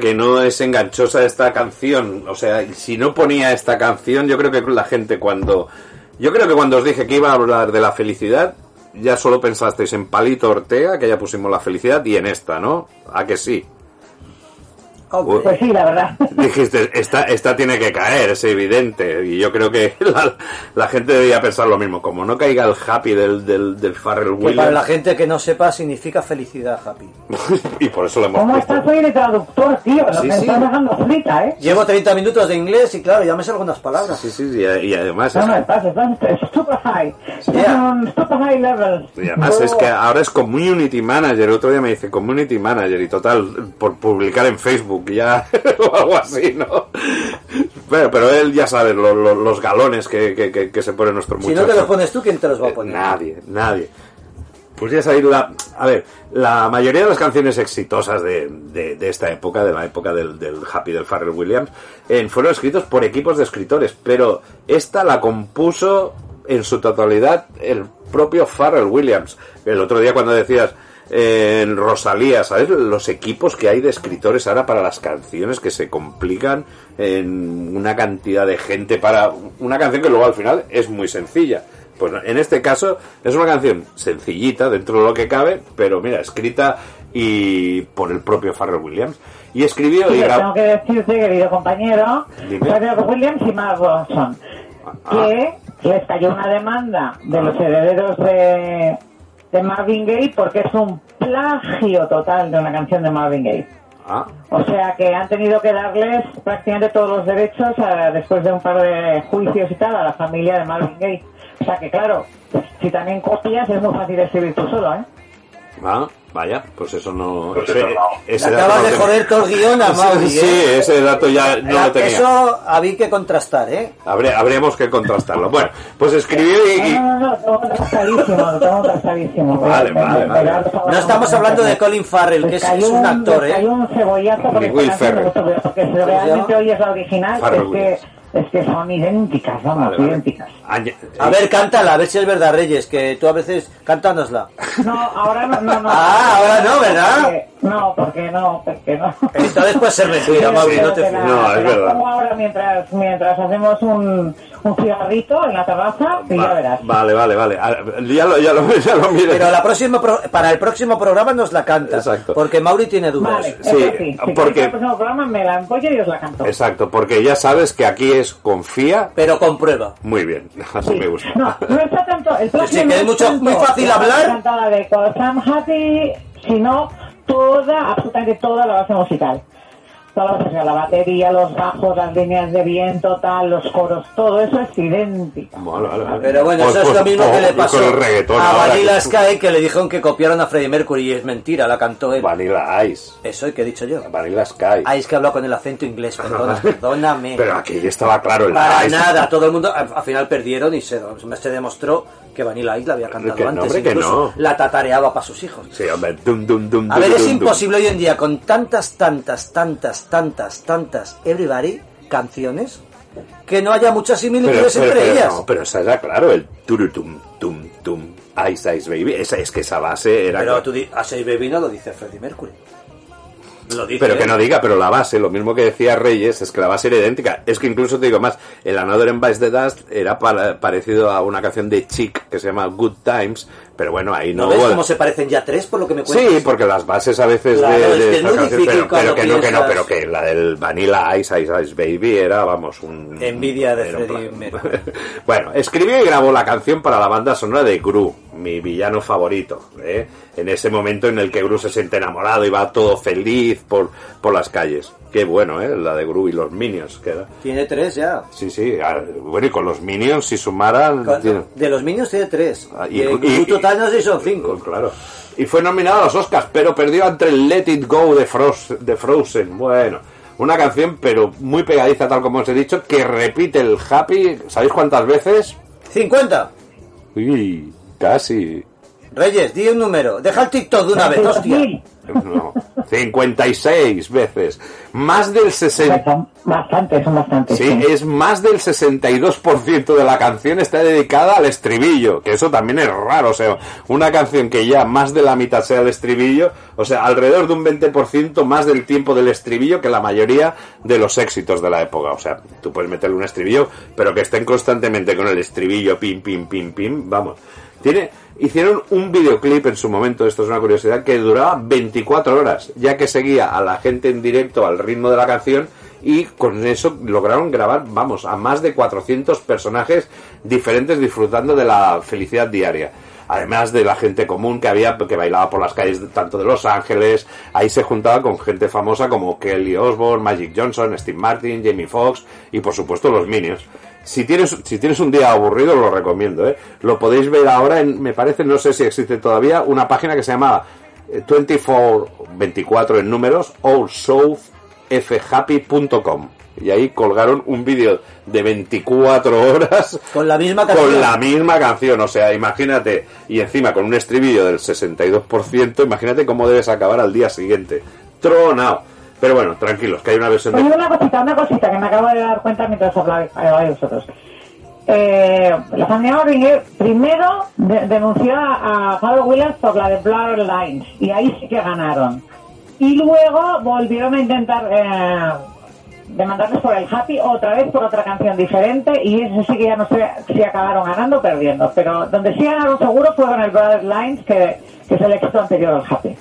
Que no es enganchosa esta canción. O sea, si no ponía esta canción, yo creo que la gente cuando... Yo creo que cuando os dije que iba a hablar de la felicidad, ya solo pensasteis en Palito Ortega, que ya pusimos la felicidad, y en esta, ¿no? ¿A que sí? Hombre, Pues sí, la verdad. *laughs* Dijiste, esta, esta tiene que caer, es evidente. Y yo creo que *laughs* la, la gente debería pensar lo mismo. Como no caiga el happy del, del, del Farrell que para Williams. la gente que no sepa significa felicidad, Happy. *laughs* y por eso lo hemos ¿Cómo puesto. estás hoy de traductor, tío? Sí, me sí. estás dejando frita, ¿eh? Llevo 30 minutos de inglés y claro, ya me sé algunas palabras. Sí, sí, y, y además... No, es- no, estás, super high. Yeah. en super high level. Y además es que ahora es community manager. El otro día me dice community manager y total, por publicar en Facebook ya *laughs* o algo así, ¿no? Pero, pero él ya sabe lo- lo- los galones que, que, que, que se pone nuestro Si muchacho. no te los pones tú, ¿quién te los va a Eh, poner? Nadie, nadie. Pues ya sabéis, la, a ver, la mayoría de las canciones exitosas de, de, de esta época, de la época del, del Happy del Farrell Williams, eh, fueron escritos por equipos de escritores, pero esta la compuso en su totalidad el propio Farrell Williams. El otro día cuando decías en Rosalía, ¿sabes? Los equipos que hay de escritores ahora para las canciones que se complican en una cantidad de gente para una canción que luego al final es muy sencilla. Pues en este caso es una canción sencillita dentro de lo que cabe, pero mira, escrita y por el propio Farrell Williams. Y escribió y Sí, grabó. tengo que decirte, querido compañero, Dime. Williams y Mark Ronson, Ah. que les cayó una demanda de los herederos de, de Marvin Gaye porque es un plagio total de una canción de Marvin Gaye. Ah, O sea que han tenido que darles prácticamente todos los derechos a- después de un par de juicios y tal a la familia de Marvin Gaye. O sea que claro, si también copias es muy fácil escribir tú solo, ¿eh? Ah, vaya, pues eso no. Pues ese, eso no. ese acabas no de joder todo el guion a Mauri, *laughs* Sí, ¿eh? ese dato ya no lo tenía. Eso había que contrastar, ¿eh? Habré- habríamos que contrastarlo. Bueno, pues escribió y, No, no, no, contrastadísimo. Vale, vale, vale. No estamos hablando de Colin Farrell, que es, Les cayó es un actor, ¿eh? un cebollazo por Ni esta Will Ferrell. porque si realmente oyes la original, Farrell es que. Es que son idénticas, vamos, Vale, vale. idénticas. Añe- A ver, cántala, a ver si es verdad, Reyes, que tú a veces cántanosla. No, ahora no, no, no. *laughs* Ah, ahora no, ¿verdad? Porque- no, porque no, porque no. Entonces puede ser mentira, Mauri, no te la- No, es verdad. pongo ahora mientras, mientras hacemos un, un cigarrito en la terraza y ya Va- verás. Vale, vale, vale. Ah, Ya lo, ya lo, *laughs* ya lo mire. Pero la próxima pro- para el próximo programa nos la canta. Exacto. Porque Mauri tiene dudas. Vale, Sí, eso sí. Si porque- queréis el próximo programa me la empollo y os la canto. Exacto, porque ya sabes que aquí es confía. Pero con prueba. Muy bien, *laughs* así Sí. me gusta. No, no está tanto. El Sí, que es mucho- tanto muy fácil la hablar. cantada de Cause I'm Happy, sino toda, absolutamente toda la base musical. Base musical, la batería, los bajos, las líneas de viento, tal, los coros, todo eso es idéntico. Vale, vale, vale. Pero bueno, Pues- eso es pues, lo mismo oh, que le pasó a Vanilla que- Sky, que le dijeron que copiaron a Freddie Mercury y es mentira, la cantó él. Vanilla Ice. Eso, ¿y qué he dicho yo? Vanilla Sky. Es que hablado con el acento inglés, perdona, *laughs* perdóname. Pero aquí estaba claro el Para Ice. nada, todo el mundo, al, al final perdieron y se, se demostró que Vanilla Ice la había cantado Que no, antes, hombre, que incluso no. la tatareaba para sus hijos. Sí, hombre. Dum, dum, dum, A ver, es imposible hoy en día con tantas, tantas, tantas, tantas, tantas Everybody canciones que no haya muchas Pero, similitudes pero, entre pero ellas. no, pero esa era claro, el turutum, tum, tum, Ice Ice Baby. Esa, es que esa base era. Pero tú a Say Baby no lo dice Freddie Mercury. Lo dice Pero que no diga, pero la base, lo mismo que decía Reyes, es que la base era idéntica. Es que incluso te digo más, el Another en Vice the Dust era para- parecido a una canción de Chic que se llama Good Times, pero bueno, ahí no, ¿No ves cómo se parecen ya tres por lo que me cuentas? Sí, porque las bases a veces Claro, de, de que es esta muy canción, difícil pero, que no, que no, pero que la del Vanilla Ice Ice Ice Baby era, vamos, un... Envidia de. Mercury. *laughs* bueno, escribió y grabó la canción para la banda sonora de Gru, mi villano favorito, ¿eh? en ese momento en el que Gru se siente enamorado y va todo feliz por, por las calles. Qué bueno, ¿eh? La de Gru y los Minions, que. Tiene tres ya. Sí, sí, bueno, y con los Minions, si sumaran... Tiene- De los Minions tiene tres. Ah, y, y- total no sé son cinco. Pues claro. Y fue nominado a los Oscars, pero perdió ante el Let It Go de, Frost- de Frozen. Bueno, una canción, pero muy pegadiza, tal como os he dicho, que repite el Happy, ¿sabéis cuántas veces? ¡50! Uy, casi. Reyes, di un número. Deja el TikTok de una vez, hostia. No, 56 veces. Más del 60. Son bastantes, son bastantes. Sí, es más del 62% de la canción está dedicada al estribillo, que eso también es raro, o sea, una canción que ya más de la mitad sea el estribillo, o sea, alrededor de un 20% más del tiempo del estribillo que la mayoría de los éxitos de la época, o sea, tú puedes meterle un estribillo, pero que estén constantemente con el estribillo, pim, pim, pim, pim, vamos. Tiene, hicieron un videoclip en su momento, esto es una curiosidad, que duraba 24 horas, ya que seguía a la gente en directo al ritmo de la canción y con eso lograron grabar, vamos, a más de 400 personajes diferentes disfrutando de la felicidad diaria. Además de la gente común que había, que bailaba por las calles tanto de Los Ángeles, ahí se juntaba con gente famosa como Kelly Osbourne, Magic Johnson, Steve Martin, Jamie Foxx y por supuesto los Minions. Si tienes, si tienes un día aburrido, lo recomiendo, ¿eh? Lo podéis ver ahora en, me parece, no sé si existe todavía, una página que se llama eh, 24, 24 en números, allsouthfhappy.com. Y ahí colgaron un vídeo de 24 horas Con la misma canción. con la misma canción, o sea, imagínate, y encima con un estribillo del 62%, imagínate cómo debes acabar al día siguiente. Tronao. Pero bueno, tranquilos, que hay una versión Oye, de... una cosita, una cosita que me acabo de dar cuenta mientras hablabais hablabais vosotros. Eh, la familia Rodríguez primero de- denunció a, Pablo Williams por la de Blur Lines y ahí sí que ganaron. Y luego volvieron a intentar eh, demandarles por el Happy otra vez por otra canción diferente y eso sí que ya no sé si acabaron ganando o perdiendo. Pero donde sí ganaron seguro fue con el Blur Lines que, que es el éxito anterior al Happy.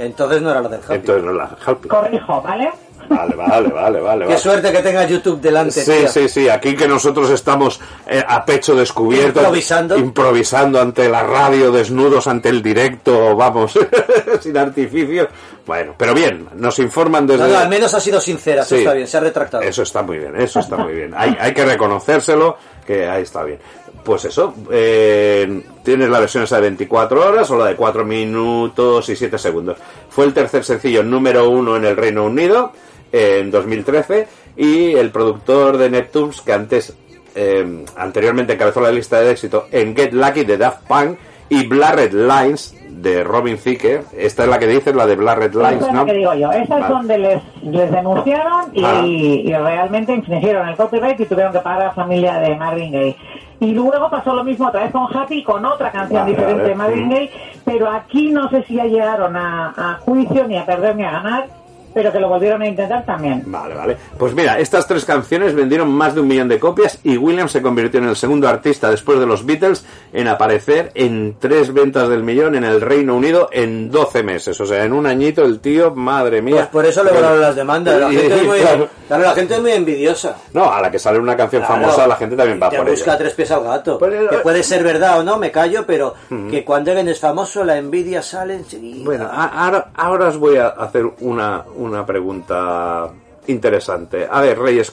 Entonces no era la del Happy. Entonces no la... Corrijo, ¿vale? Vale, vale, vale, vale. Qué vale. suerte que tenga YouTube delante, Sí, tío. sí, sí, aquí que nosotros estamos eh, a pecho descubierto, Improvisando. improvisando ante la radio, desnudos ante el directo, vamos, *laughs* sin artificio. Bueno, pero bien, nos informan desde... No, no, al menos ha sido sincera, eso está bien, se ha retractado. Eso está muy bien, eso está muy bien. Hay, hay que reconocérselo, que ahí está bien. Pues eso, eh, tienes la versión esa de 24 horas o la de 4 minutos y 7 segundos. Fue el tercer sencillo número uno en el Reino Unido eh, en 2013 y el productor de Neptunes que antes, eh, anteriormente encabezó la lista de éxito en Get Lucky de Daft Punk y Blurred Lines de Robin Thicke. Esta es la que dices, la de Blurred Lines, es ¿no? que digo yo. Esa es Vale. donde les, les denunciaron y, Ah. y realmente infringieron el copyright y tuvieron que pagar a la familia de Marvin Gaye. Y luego pasó lo mismo otra vez con Happy, con otra canción Vale, diferente de Marvin. Gaye, pero aquí no sé si ya llegaron a, a juicio, ni a perder, ni a ganar, pero que lo volvieron a intentar también. Vale, vale. Pues mira, estas tres canciones vendieron más de un millón de copias y Williams se convirtió en el segundo artista después de los Beatles en aparecer en tres ventas del millón en el Reino Unido en 12 meses. O sea, en un añito el tío, madre mía. Pues por eso le volaron las demandas. La gente es muy, claro. la gente es muy envidiosa. No, a la que sale una canción Claro. famosa, la gente también va Te por busca ella. tres pies al gato. Pues, eh, que puede ser verdad o no, me callo, pero que cuando alguien es famoso, la envidia sale enseguida. Bueno, ahora, ahora os voy a hacer una, una pregunta interesante. A ver, Reyes,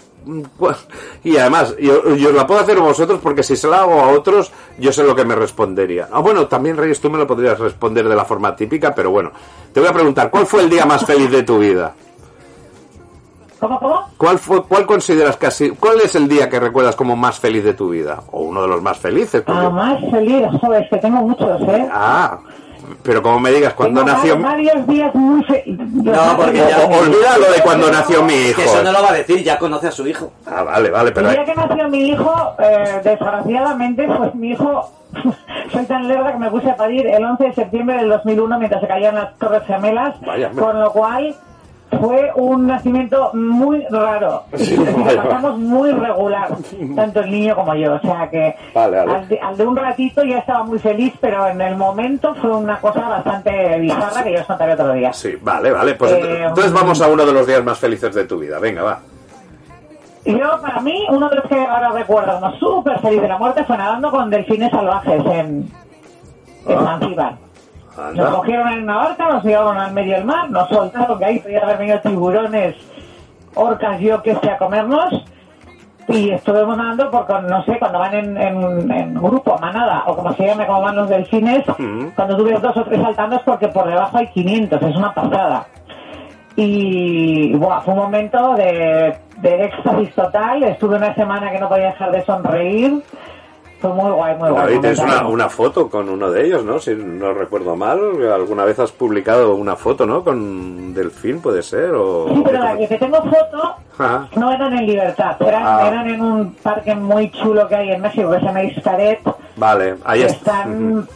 y además, yo, yo la puedo hacer vosotros porque si se la hago a otros, yo sé lo que me respondería. Ah, bueno, también Reyes, tú me lo podrías responder de la forma típica, pero bueno, te voy a preguntar, ¿cuál fue el día más feliz de tu vida? ¿Cómo, cómo? ¿Cuál, fue, ¿Cuál consideras casi, cuál es el día que recuerdas como más feliz de tu vida? O uno de los más felices. Ah, más feliz, joder, es que tengo muchos, ¿eh? Ah, pero como me digas, cuando Tengo nació... varios, varios días muy. No, porque ya- O- Olvida lo de cuando nació mi hijo. que eso no lo va a decir, ya conoce a su hijo. Ah, vale, vale, pero... El día que nació mi hijo, eh, desgraciadamente, pues mi hijo, *laughs* soy tan lerda que me puse a parir el 11 de septiembre del 2001 mientras se caían las Torres Gemelas, Vaya, con lo cual fue un nacimiento muy raro. Sí, lo pasamos muy regular, *laughs* tanto el niño como yo. O sea que Vale, vale. Al, de, al de un ratito ya estaba muy feliz, pero en el momento fue una cosa bastante bizarra que yo os contaré otro día. Sí, vale, vale. Pues Eh, entonces vamos a uno de los días más felices de tu vida. Venga, va. Yo, para mí, uno de los que ahora recuerdo como súper feliz de la muerte fue nadando con delfines salvajes en, en Ah. Zanzíbar. Nos Anda. cogieron en una barca, nos llevaron al medio del mar, nos soltaron, que ahí podían haber venido tiburones, orcas, yo que sé, a comernos. Y estuvimos nadando porque, no sé, cuando van en, en, en grupo, manada, o como se llama, como van los delfines, Mm. cuando tú ves dos o tres saltando es porque por debajo hay 500, es una pasada. Y buah, fue un momento de, de éxtasis total, estuve una semana que no podía dejar de sonreír, fue muy guay, muy guay. Ahí tienes una, una foto con uno de ellos, ¿no? Si no recuerdo mal, alguna vez has publicado una foto, ¿no? Con delfín, puede ser, o... Sí, pero la que tengo foto Ah, no eran en libertad, eran, Ah. eran en un parque muy chulo que hay en México que se llama Xcaret, vale, ahí está. están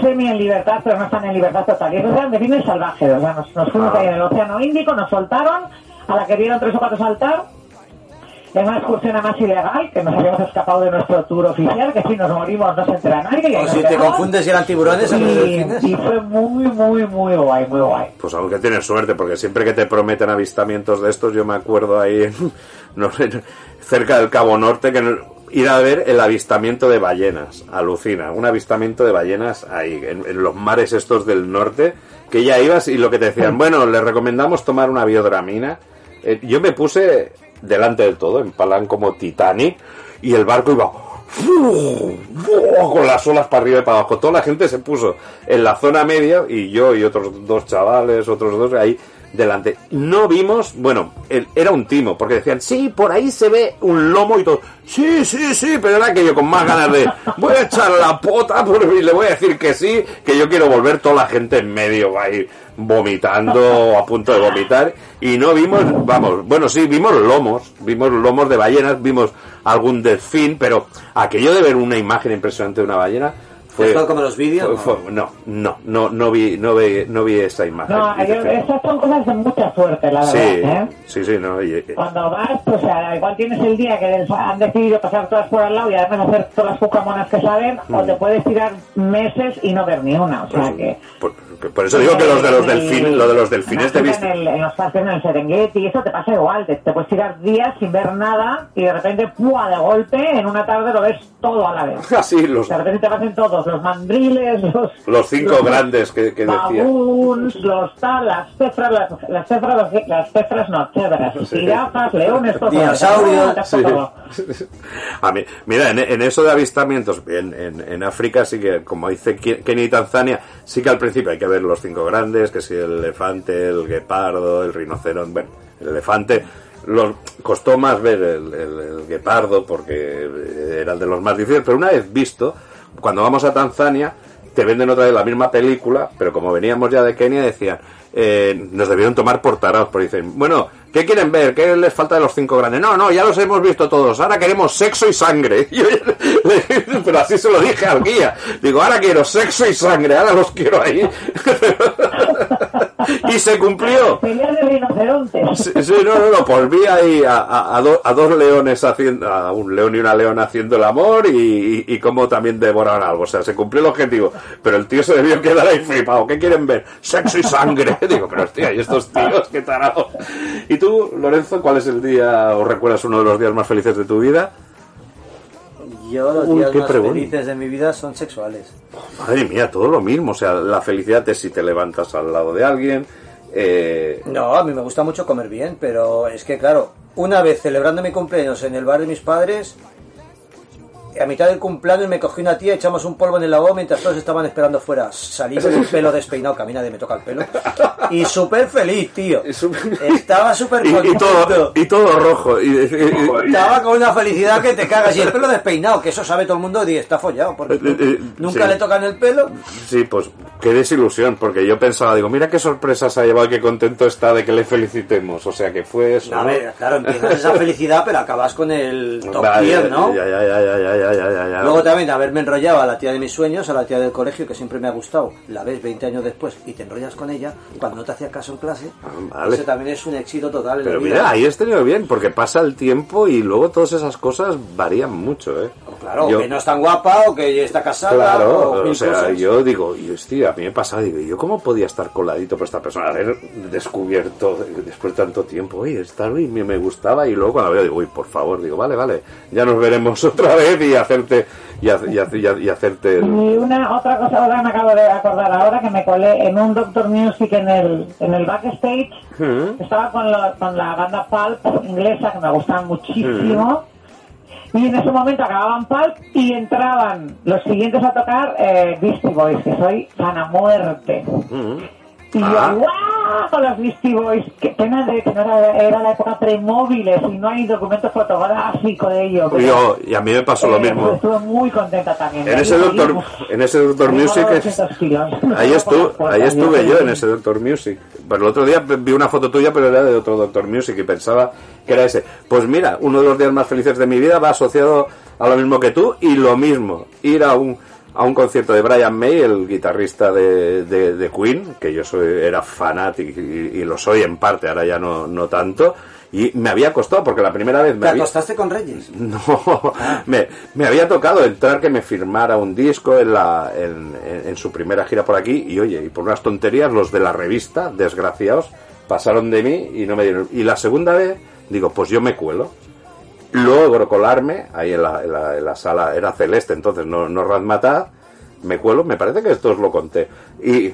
semi en libertad, pero no están en libertad total. Y esos eran delfines salvajes, o sea, nos, nos fuimos Ah. ahí en el Océano Índico, nos soltaron, a la que vieron tres o cuatro saltar, en una excursión más ilegal, que nos habíamos escapado de nuestro tour oficial, que si nos morimos no se entera nadie. O si te confundes y eran tiburones y, y fue muy, muy, muy guay, muy guay. Pues aunque tienes suerte, porque siempre que te prometen avistamientos de estos, yo me acuerdo ahí, en- *laughs* no sé, cerca del Cabo Norte, que no- ir a ver el avistamiento de ballenas. Alucina, un avistamiento de ballenas ahí, en, en los mares estos del norte, que ya ibas y lo que te decían, bueno, les recomendamos tomar una biodramina. Eh, yo me puse delante del todo, en plan como Titanic, y el barco iba con las olas para arriba y para abajo. Toda la gente se puso en la zona media y yo y otros dos chavales, otros dos ahí delante. No vimos, bueno, el- era un timo, porque decían, sí, por ahí se ve un lomo y todo. Sí, sí, sí, pero era que yo con más ganas de, voy a echar la pota por- y le voy a decir que sí, que yo quiero volver toda la gente en medio ahí vomitando, a punto de vomitar, y no vimos, vamos, bueno, sí, vimos lomos, vimos lomos de ballenas, vimos algún delfín, pero aquello de ver una imagen impresionante de una ballena fue... ¿Esto como los vídeos? fue- fue- no, no, no, no vi, no vi, no vi esa imagen. No, yo- esas son cosas de mucha suerte, la Sí, verdad. ¿eh? sí, sí, no, y- Cuando vas, pues igual tienes el día que han decidido pasar todas por al lado y además hacer todas las cucamonas que saben, o Mm. te puedes tirar meses y no ver ni una. O sea que. por, por eso digo que los de los el- delfines, lo de los delfines de además, vista. En, el- en los parques, en el Serengeti, eso te pasa igual. Te, te puedes tirar días sin ver nada y de repente, ¡pua! de golpe, en una tarde lo ves todo a la vez. *laughs* Así, los, De repente te pasan todos, los mandriles, los, los cinco grandes que, que decía. babuns, los tal, las cefras, las, las cefras, las, las cefras no, cebras, Sí. jirafas, leones, todo. Dinosaurios, Sí. *laughs* A mí, mira, en, en eso de avistamientos, en, en, en África sí que, como dice Ke- Kenia y Tanzania, sí que al principio hay que ver los cinco grandes, que si el elefante, el guepardo, el rinoceronte, bueno, el elefante, los, costó más ver el, guepardo porque era el de los más difíciles, pero una vez visto, cuando vamos a Tanzania, te venden otra vez la misma película, pero como veníamos ya de Kenia decían, eh, nos debieron tomar por tarados, porque dicen, bueno, ¿qué quieren ver? ¿Qué les falta de los cinco grandes? No, no, ya los hemos visto todos, ahora queremos sexo y sangre. *laughs* *laughs* Pero así se lo dije al guía. Digo, ahora quiero sexo y sangre, ahora los quiero ahí. *laughs* *laughs* y se cumplió. Peleas de rinocerontes. Sí, sí, no, no, no, pues vi ahí a, a- a do- a dos leones haciendo, a un león y una leona haciendo el amor y, y, y cómo también devoraban algo. O sea, se cumplió el objetivo. Pero el tío se debió quedar ahí flipado. ¿Qué quieren ver? Sexo y sangre. *laughs* Digo, pero hostia, ¿y estos tíos qué tarados? ¿Y tú, Lorenzo, cuál es el día o recuerdas uno de los días más felices de tu vida? Yo los Uy, días qué más pregunta. felices de mi vida son sexuales. Madre mía, todo lo mismo. O sea, la felicidad es si te levantas al lado de alguien. Eh, No, a mí me gusta mucho comer bien, pero es que claro, una vez celebrando mi cumpleaños en el bar de mis padres, a mitad del cumpleaños me cogí una tía, echamos un polvo en el lavabo mientras todos estaban esperando fuera. Salí con el pelo despeinado, que a mí nadie me toca el pelo. Y súper feliz, tío. Estaba súper y, y contento. todo, y todo rojo. Y, y- y- Estaba con una felicidad que te cagas. Y el pelo despeinado, que eso sabe todo el mundo y está follado. Porque Eh, eh, nunca sí. le tocan el pelo. Sí, pues qué desilusión, porque yo pensaba, digo, mira qué sorpresa se ha llevado qué contento está de que le felicitemos. O sea, que fue eso. A ¿no? ver, claro, empiezas esa felicidad, pero acabas con el top Vale, tier, ¿no? Ya, ya, ya, ya, ya, ya, ya, ya, ya. Luego también haberme enrollado a la tía de mis sueños, a la tía del colegio, que siempre me ha gustado, la ves 20 años después y te enrollas con ella cuando no te hacía caso en clase. vale. Ese también es un éxito total en Pero la vida. mira, ahí has tenido bien, porque pasa el tiempo y luego todas esas cosas varían mucho, ¿eh? Claro, Yo- que no es tan guapa o que está casada. Claro, o, o sea, cosas. yo digo, y hostia, a mí me pasaba, digo, ¿yo cómo podía estar coladito por esta persona? Haber descubierto después de tanto tiempo, oye, esta me, gustaba, y luego cuando veo, digo, uy, por favor, digo, vale, vale, ya nos veremos *laughs* otra vez y hacerte, y, ha- y, ha- y ha- y hacerte el- Y una otra cosa ahora me acabo de acordar ahora que me colé en un Doctor Music en el, en el backstage. Estaba con, lo- con la banda Pulp inglesa que me gustaban muchísimo. Y en ese momento acababan Pulp y entraban los siguientes a tocar eh, Beastie Boys, que soy fan a muerte. Y Ah. yo, ¡guau! Con los Beastie Boys. Qué pena de que no era, era la época premóviles y no hay documento fotográfico de ello. Yo, y a mí me pasó lo eh, mismo. Estuve muy contenta también. En Ahí ese Doctor, en ese Doctor Music, es- 200 kilos. ahí, *laughs* estuve, ahí las estuve yo yo en ese Doctor Music. Pero el otro día vi una foto tuya, pero era de otro Doctor Music y pensaba que era ese. Pues mira, uno de los días más felices de mi vida va asociado a lo mismo que tú y lo mismo, ir a un a un concierto de Brian May, el guitarrista de, de- de Queen, que yo soy era fanático y, y lo soy en parte, ahora ya no, no tanto, y me había costado porque la primera vez me ¿Te había, acostaste con Reyes? *laughs* no, me, me había tocado entrar que me firmara un disco en, la, en, en- en su primera gira por aquí y oye, y por unas tonterías los de la revista, desgraciados, pasaron de mí y no me dieron. Y la segunda vez digo, pues yo me cuelo. Logro colarme, ahí en la, en la- en la sala, era celeste entonces, no, no Razmataz, me cuelo, me parece que esto os lo conté. Y,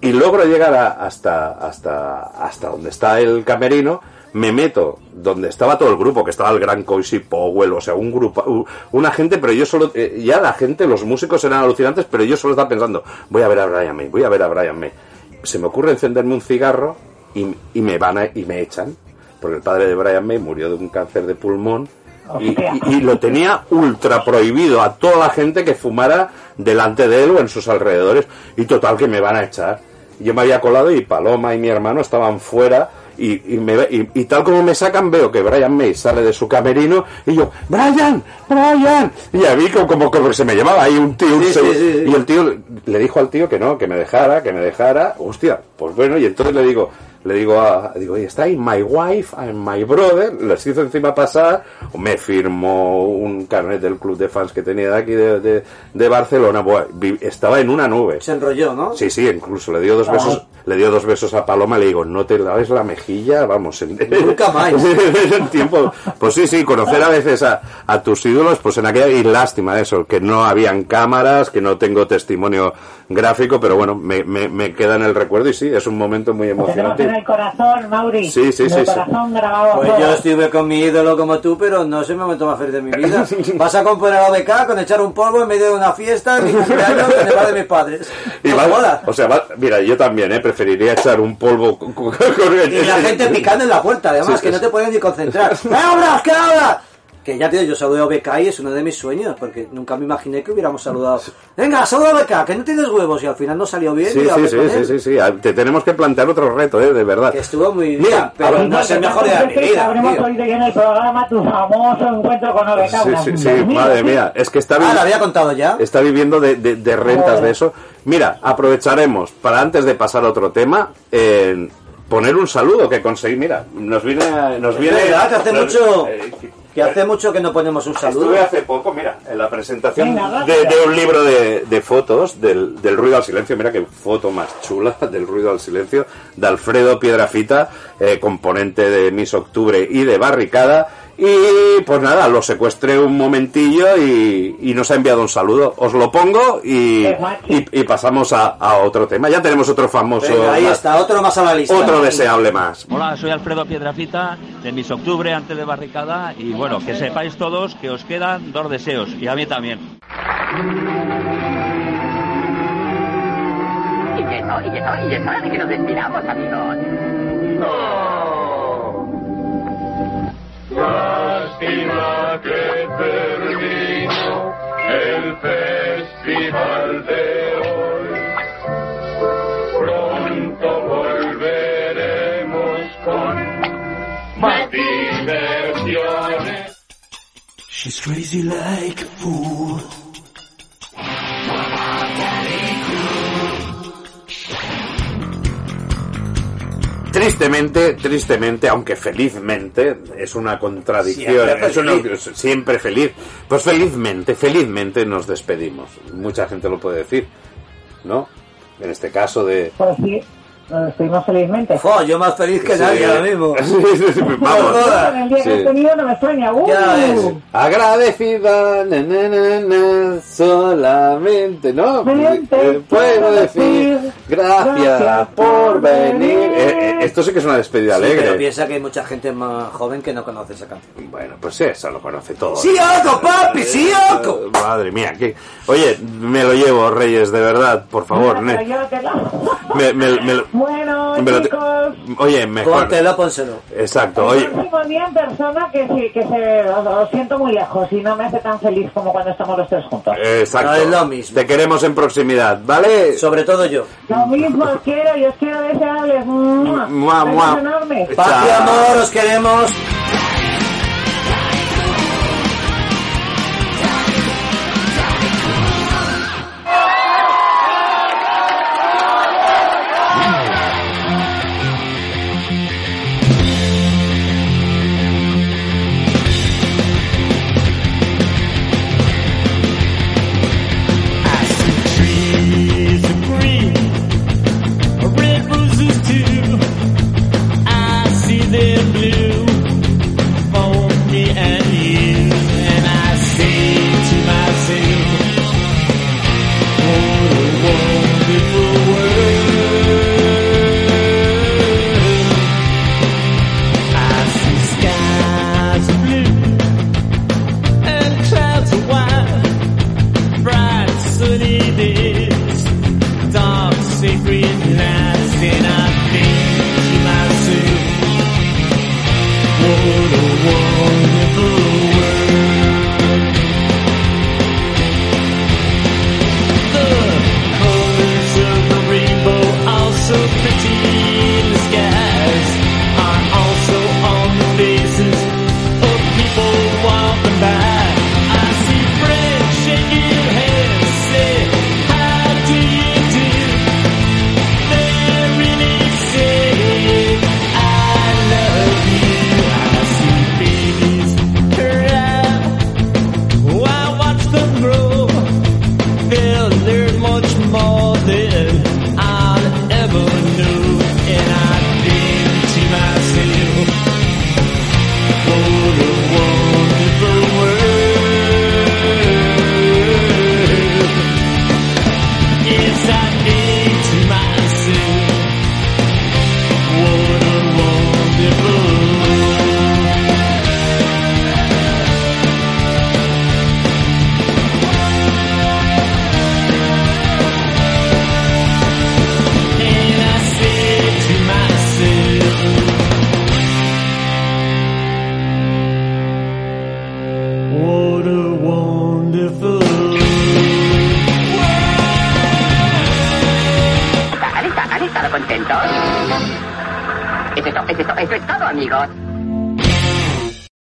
y logro llegar a- hasta, hasta, hasta donde está el camerino, me meto donde estaba todo el grupo, que estaba el gran Coisy Powell, o sea, un grupo, una gente, pero yo solo, eh, ya la gente, los músicos eran alucinantes, pero yo solo estaba pensando, voy a ver a Brian May, voy a ver a Brian May. Se me ocurre encenderme un cigarro y, y me van a- y me echan, porque el padre de Brian May murió de un cáncer de pulmón y, Hostia. y- y lo tenía ultra prohibido a toda la gente que fumara delante de él o en sus alrededores. Y total que me van a echar. Yo me había colado y Paloma y mi hermano estaban fuera. Y, y me y- tal como me sacan, veo que Brian May sale de su camerino y yo, Brian, Brian. Y a mí como, como, como que se me llevaba ahí un tío. un Sí, seg- sí, sí, sí. Y el tío le dijo al tío que no, que me dejara, que me dejara. Hostia, pues bueno, y entonces le digo, le digo a, digo, oye, está ahí my wife and my brother, les hizo encima pasar, me firmó un carnet del club de fans que tenía de aquí de, de, de Barcelona, Buah, vi- estaba en una nube. Se enrolló, ¿no? Sí, sí, incluso le dio dos besos, le dio dos besos a Paloma, le digo, no te laves la mejilla, vamos, en, *laughs* Nunca más. *laughs* en tiempo. Pues sí, sí, conocer a veces a, a tus ídolos, pues en aquella, y lástima eso, que no habían cámaras, que no tengo testimonio gráfico, pero bueno, me, me, me queda en el recuerdo y sí, es un momento muy emocionante. El corazón, Mauri. Sí, sí, en sí, el sí. corazón grabado. Pues yo estuve con mi ídolo como tú, pero no es el momento más feliz de mi vida. *laughs* Vas a componer a OBK con echar un polvo en medio de una fiesta en mi cumpleaños en el bar de mis padres. Y No va- o sea, va- mira, yo también, ¿eh? preferiría echar un polvo con, con- con- Y la *laughs* gente picando en la puerta, además, Sí, que sí, no te pueden ni concentrar. ¡Qué hablas, qué hablas! Que ya te digo, yo saludo a BK y es uno de mis sueños, porque nunca me imaginé que hubiéramos saludado. Venga, saluda a BK, que no tienes huevos, y al final no salió bien. Sí, y sí, sí, sí, sí, sí. Ah, Te tenemos que plantear otro reto, ¿eh? De verdad. Que estuvo muy Mira, bien, pero no es el mejor de mi vida. Habremos oído ya en el programa tu famoso encuentro con OBK. Sí, sí, sí, madre sí. mía. Es que está Ah. ¿la había contado ya? está viviendo de, de- de rentas de eso. Mira, aprovecharemos para antes de pasar a otro tema, eh, poner un saludo que conseguí. Mira, nos viene, nos viene. verdad que hace nos- mucho, eh, que hace mucho que no ponemos un saludo. Estuve hace poco, mira, en la presentación de un libro de, de fotos del, del ruido al silencio. Mira qué foto más chula *laughs* del ruido al silencio de Alfredo Piedrafita, eh, componente de Miss Octubre y de Barricada. Y pues nada, lo secuestré un momentillo y, y nos ha enviado un saludo. Os lo pongo y, pasamos a, a otro tema. Ya tenemos otro famoso, Venga, ahí más, está, otro más a la lista. otro deseable más. Hola, soy Alfredo Piedrafita de Miss Octubre antes de Barricada y bueno, que sepáis todos que os quedan dos deseos y a mí también. Y que no, y que no, y es que nos despidamos, amigos. Lástima festival de hoy. Pronto volveremos con. She's crazy like a fool. Tristemente, tristemente, aunque felizmente, es una contradicción, Siempre es una- feliz. siempre feliz. Pues felizmente, felizmente nos despedimos. Mucha gente lo puede decir, ¿no? En este caso de... Pues sí, nos despedimos felizmente. Jo, yo más feliz que nadie ahora mismo. *laughs* Vamos. En el día que he tenido no me extraña. ¡Uh! Ya ves. Agradecida, na, na, na, na, solamente, ¿no? Solamente Eh, puedo decir decir gracias gracias por venir. venir. Eh, eh, esto sí que es una despedida Sí, pero alegre. piensa que hay mucha gente más joven que no conoce esa canción. Bueno, pues eso lo conoce todo. ¡Sí, Oco, papi! ¡Sí, Oco! Eh, Madre mía, que... Oye, me lo llevo, Reyes, de verdad, por favor. Pero me- me- me lo- Bueno, me lo- chicos. Oye, mejor. Póntelo, pónselo. Exacto, El oye. próximo día en persona que sí, que se lo, lo siento muy lejos y no me hace tan feliz como cuando estamos los tres juntos. Exacto. No es lo mismo. Te queremos en proximidad, ¿vale? Sobre todo yo. Lo mismo os quiero y os quiero desearles. ¡mua! Mua, mua. enormes. Paz y amor, os queremos.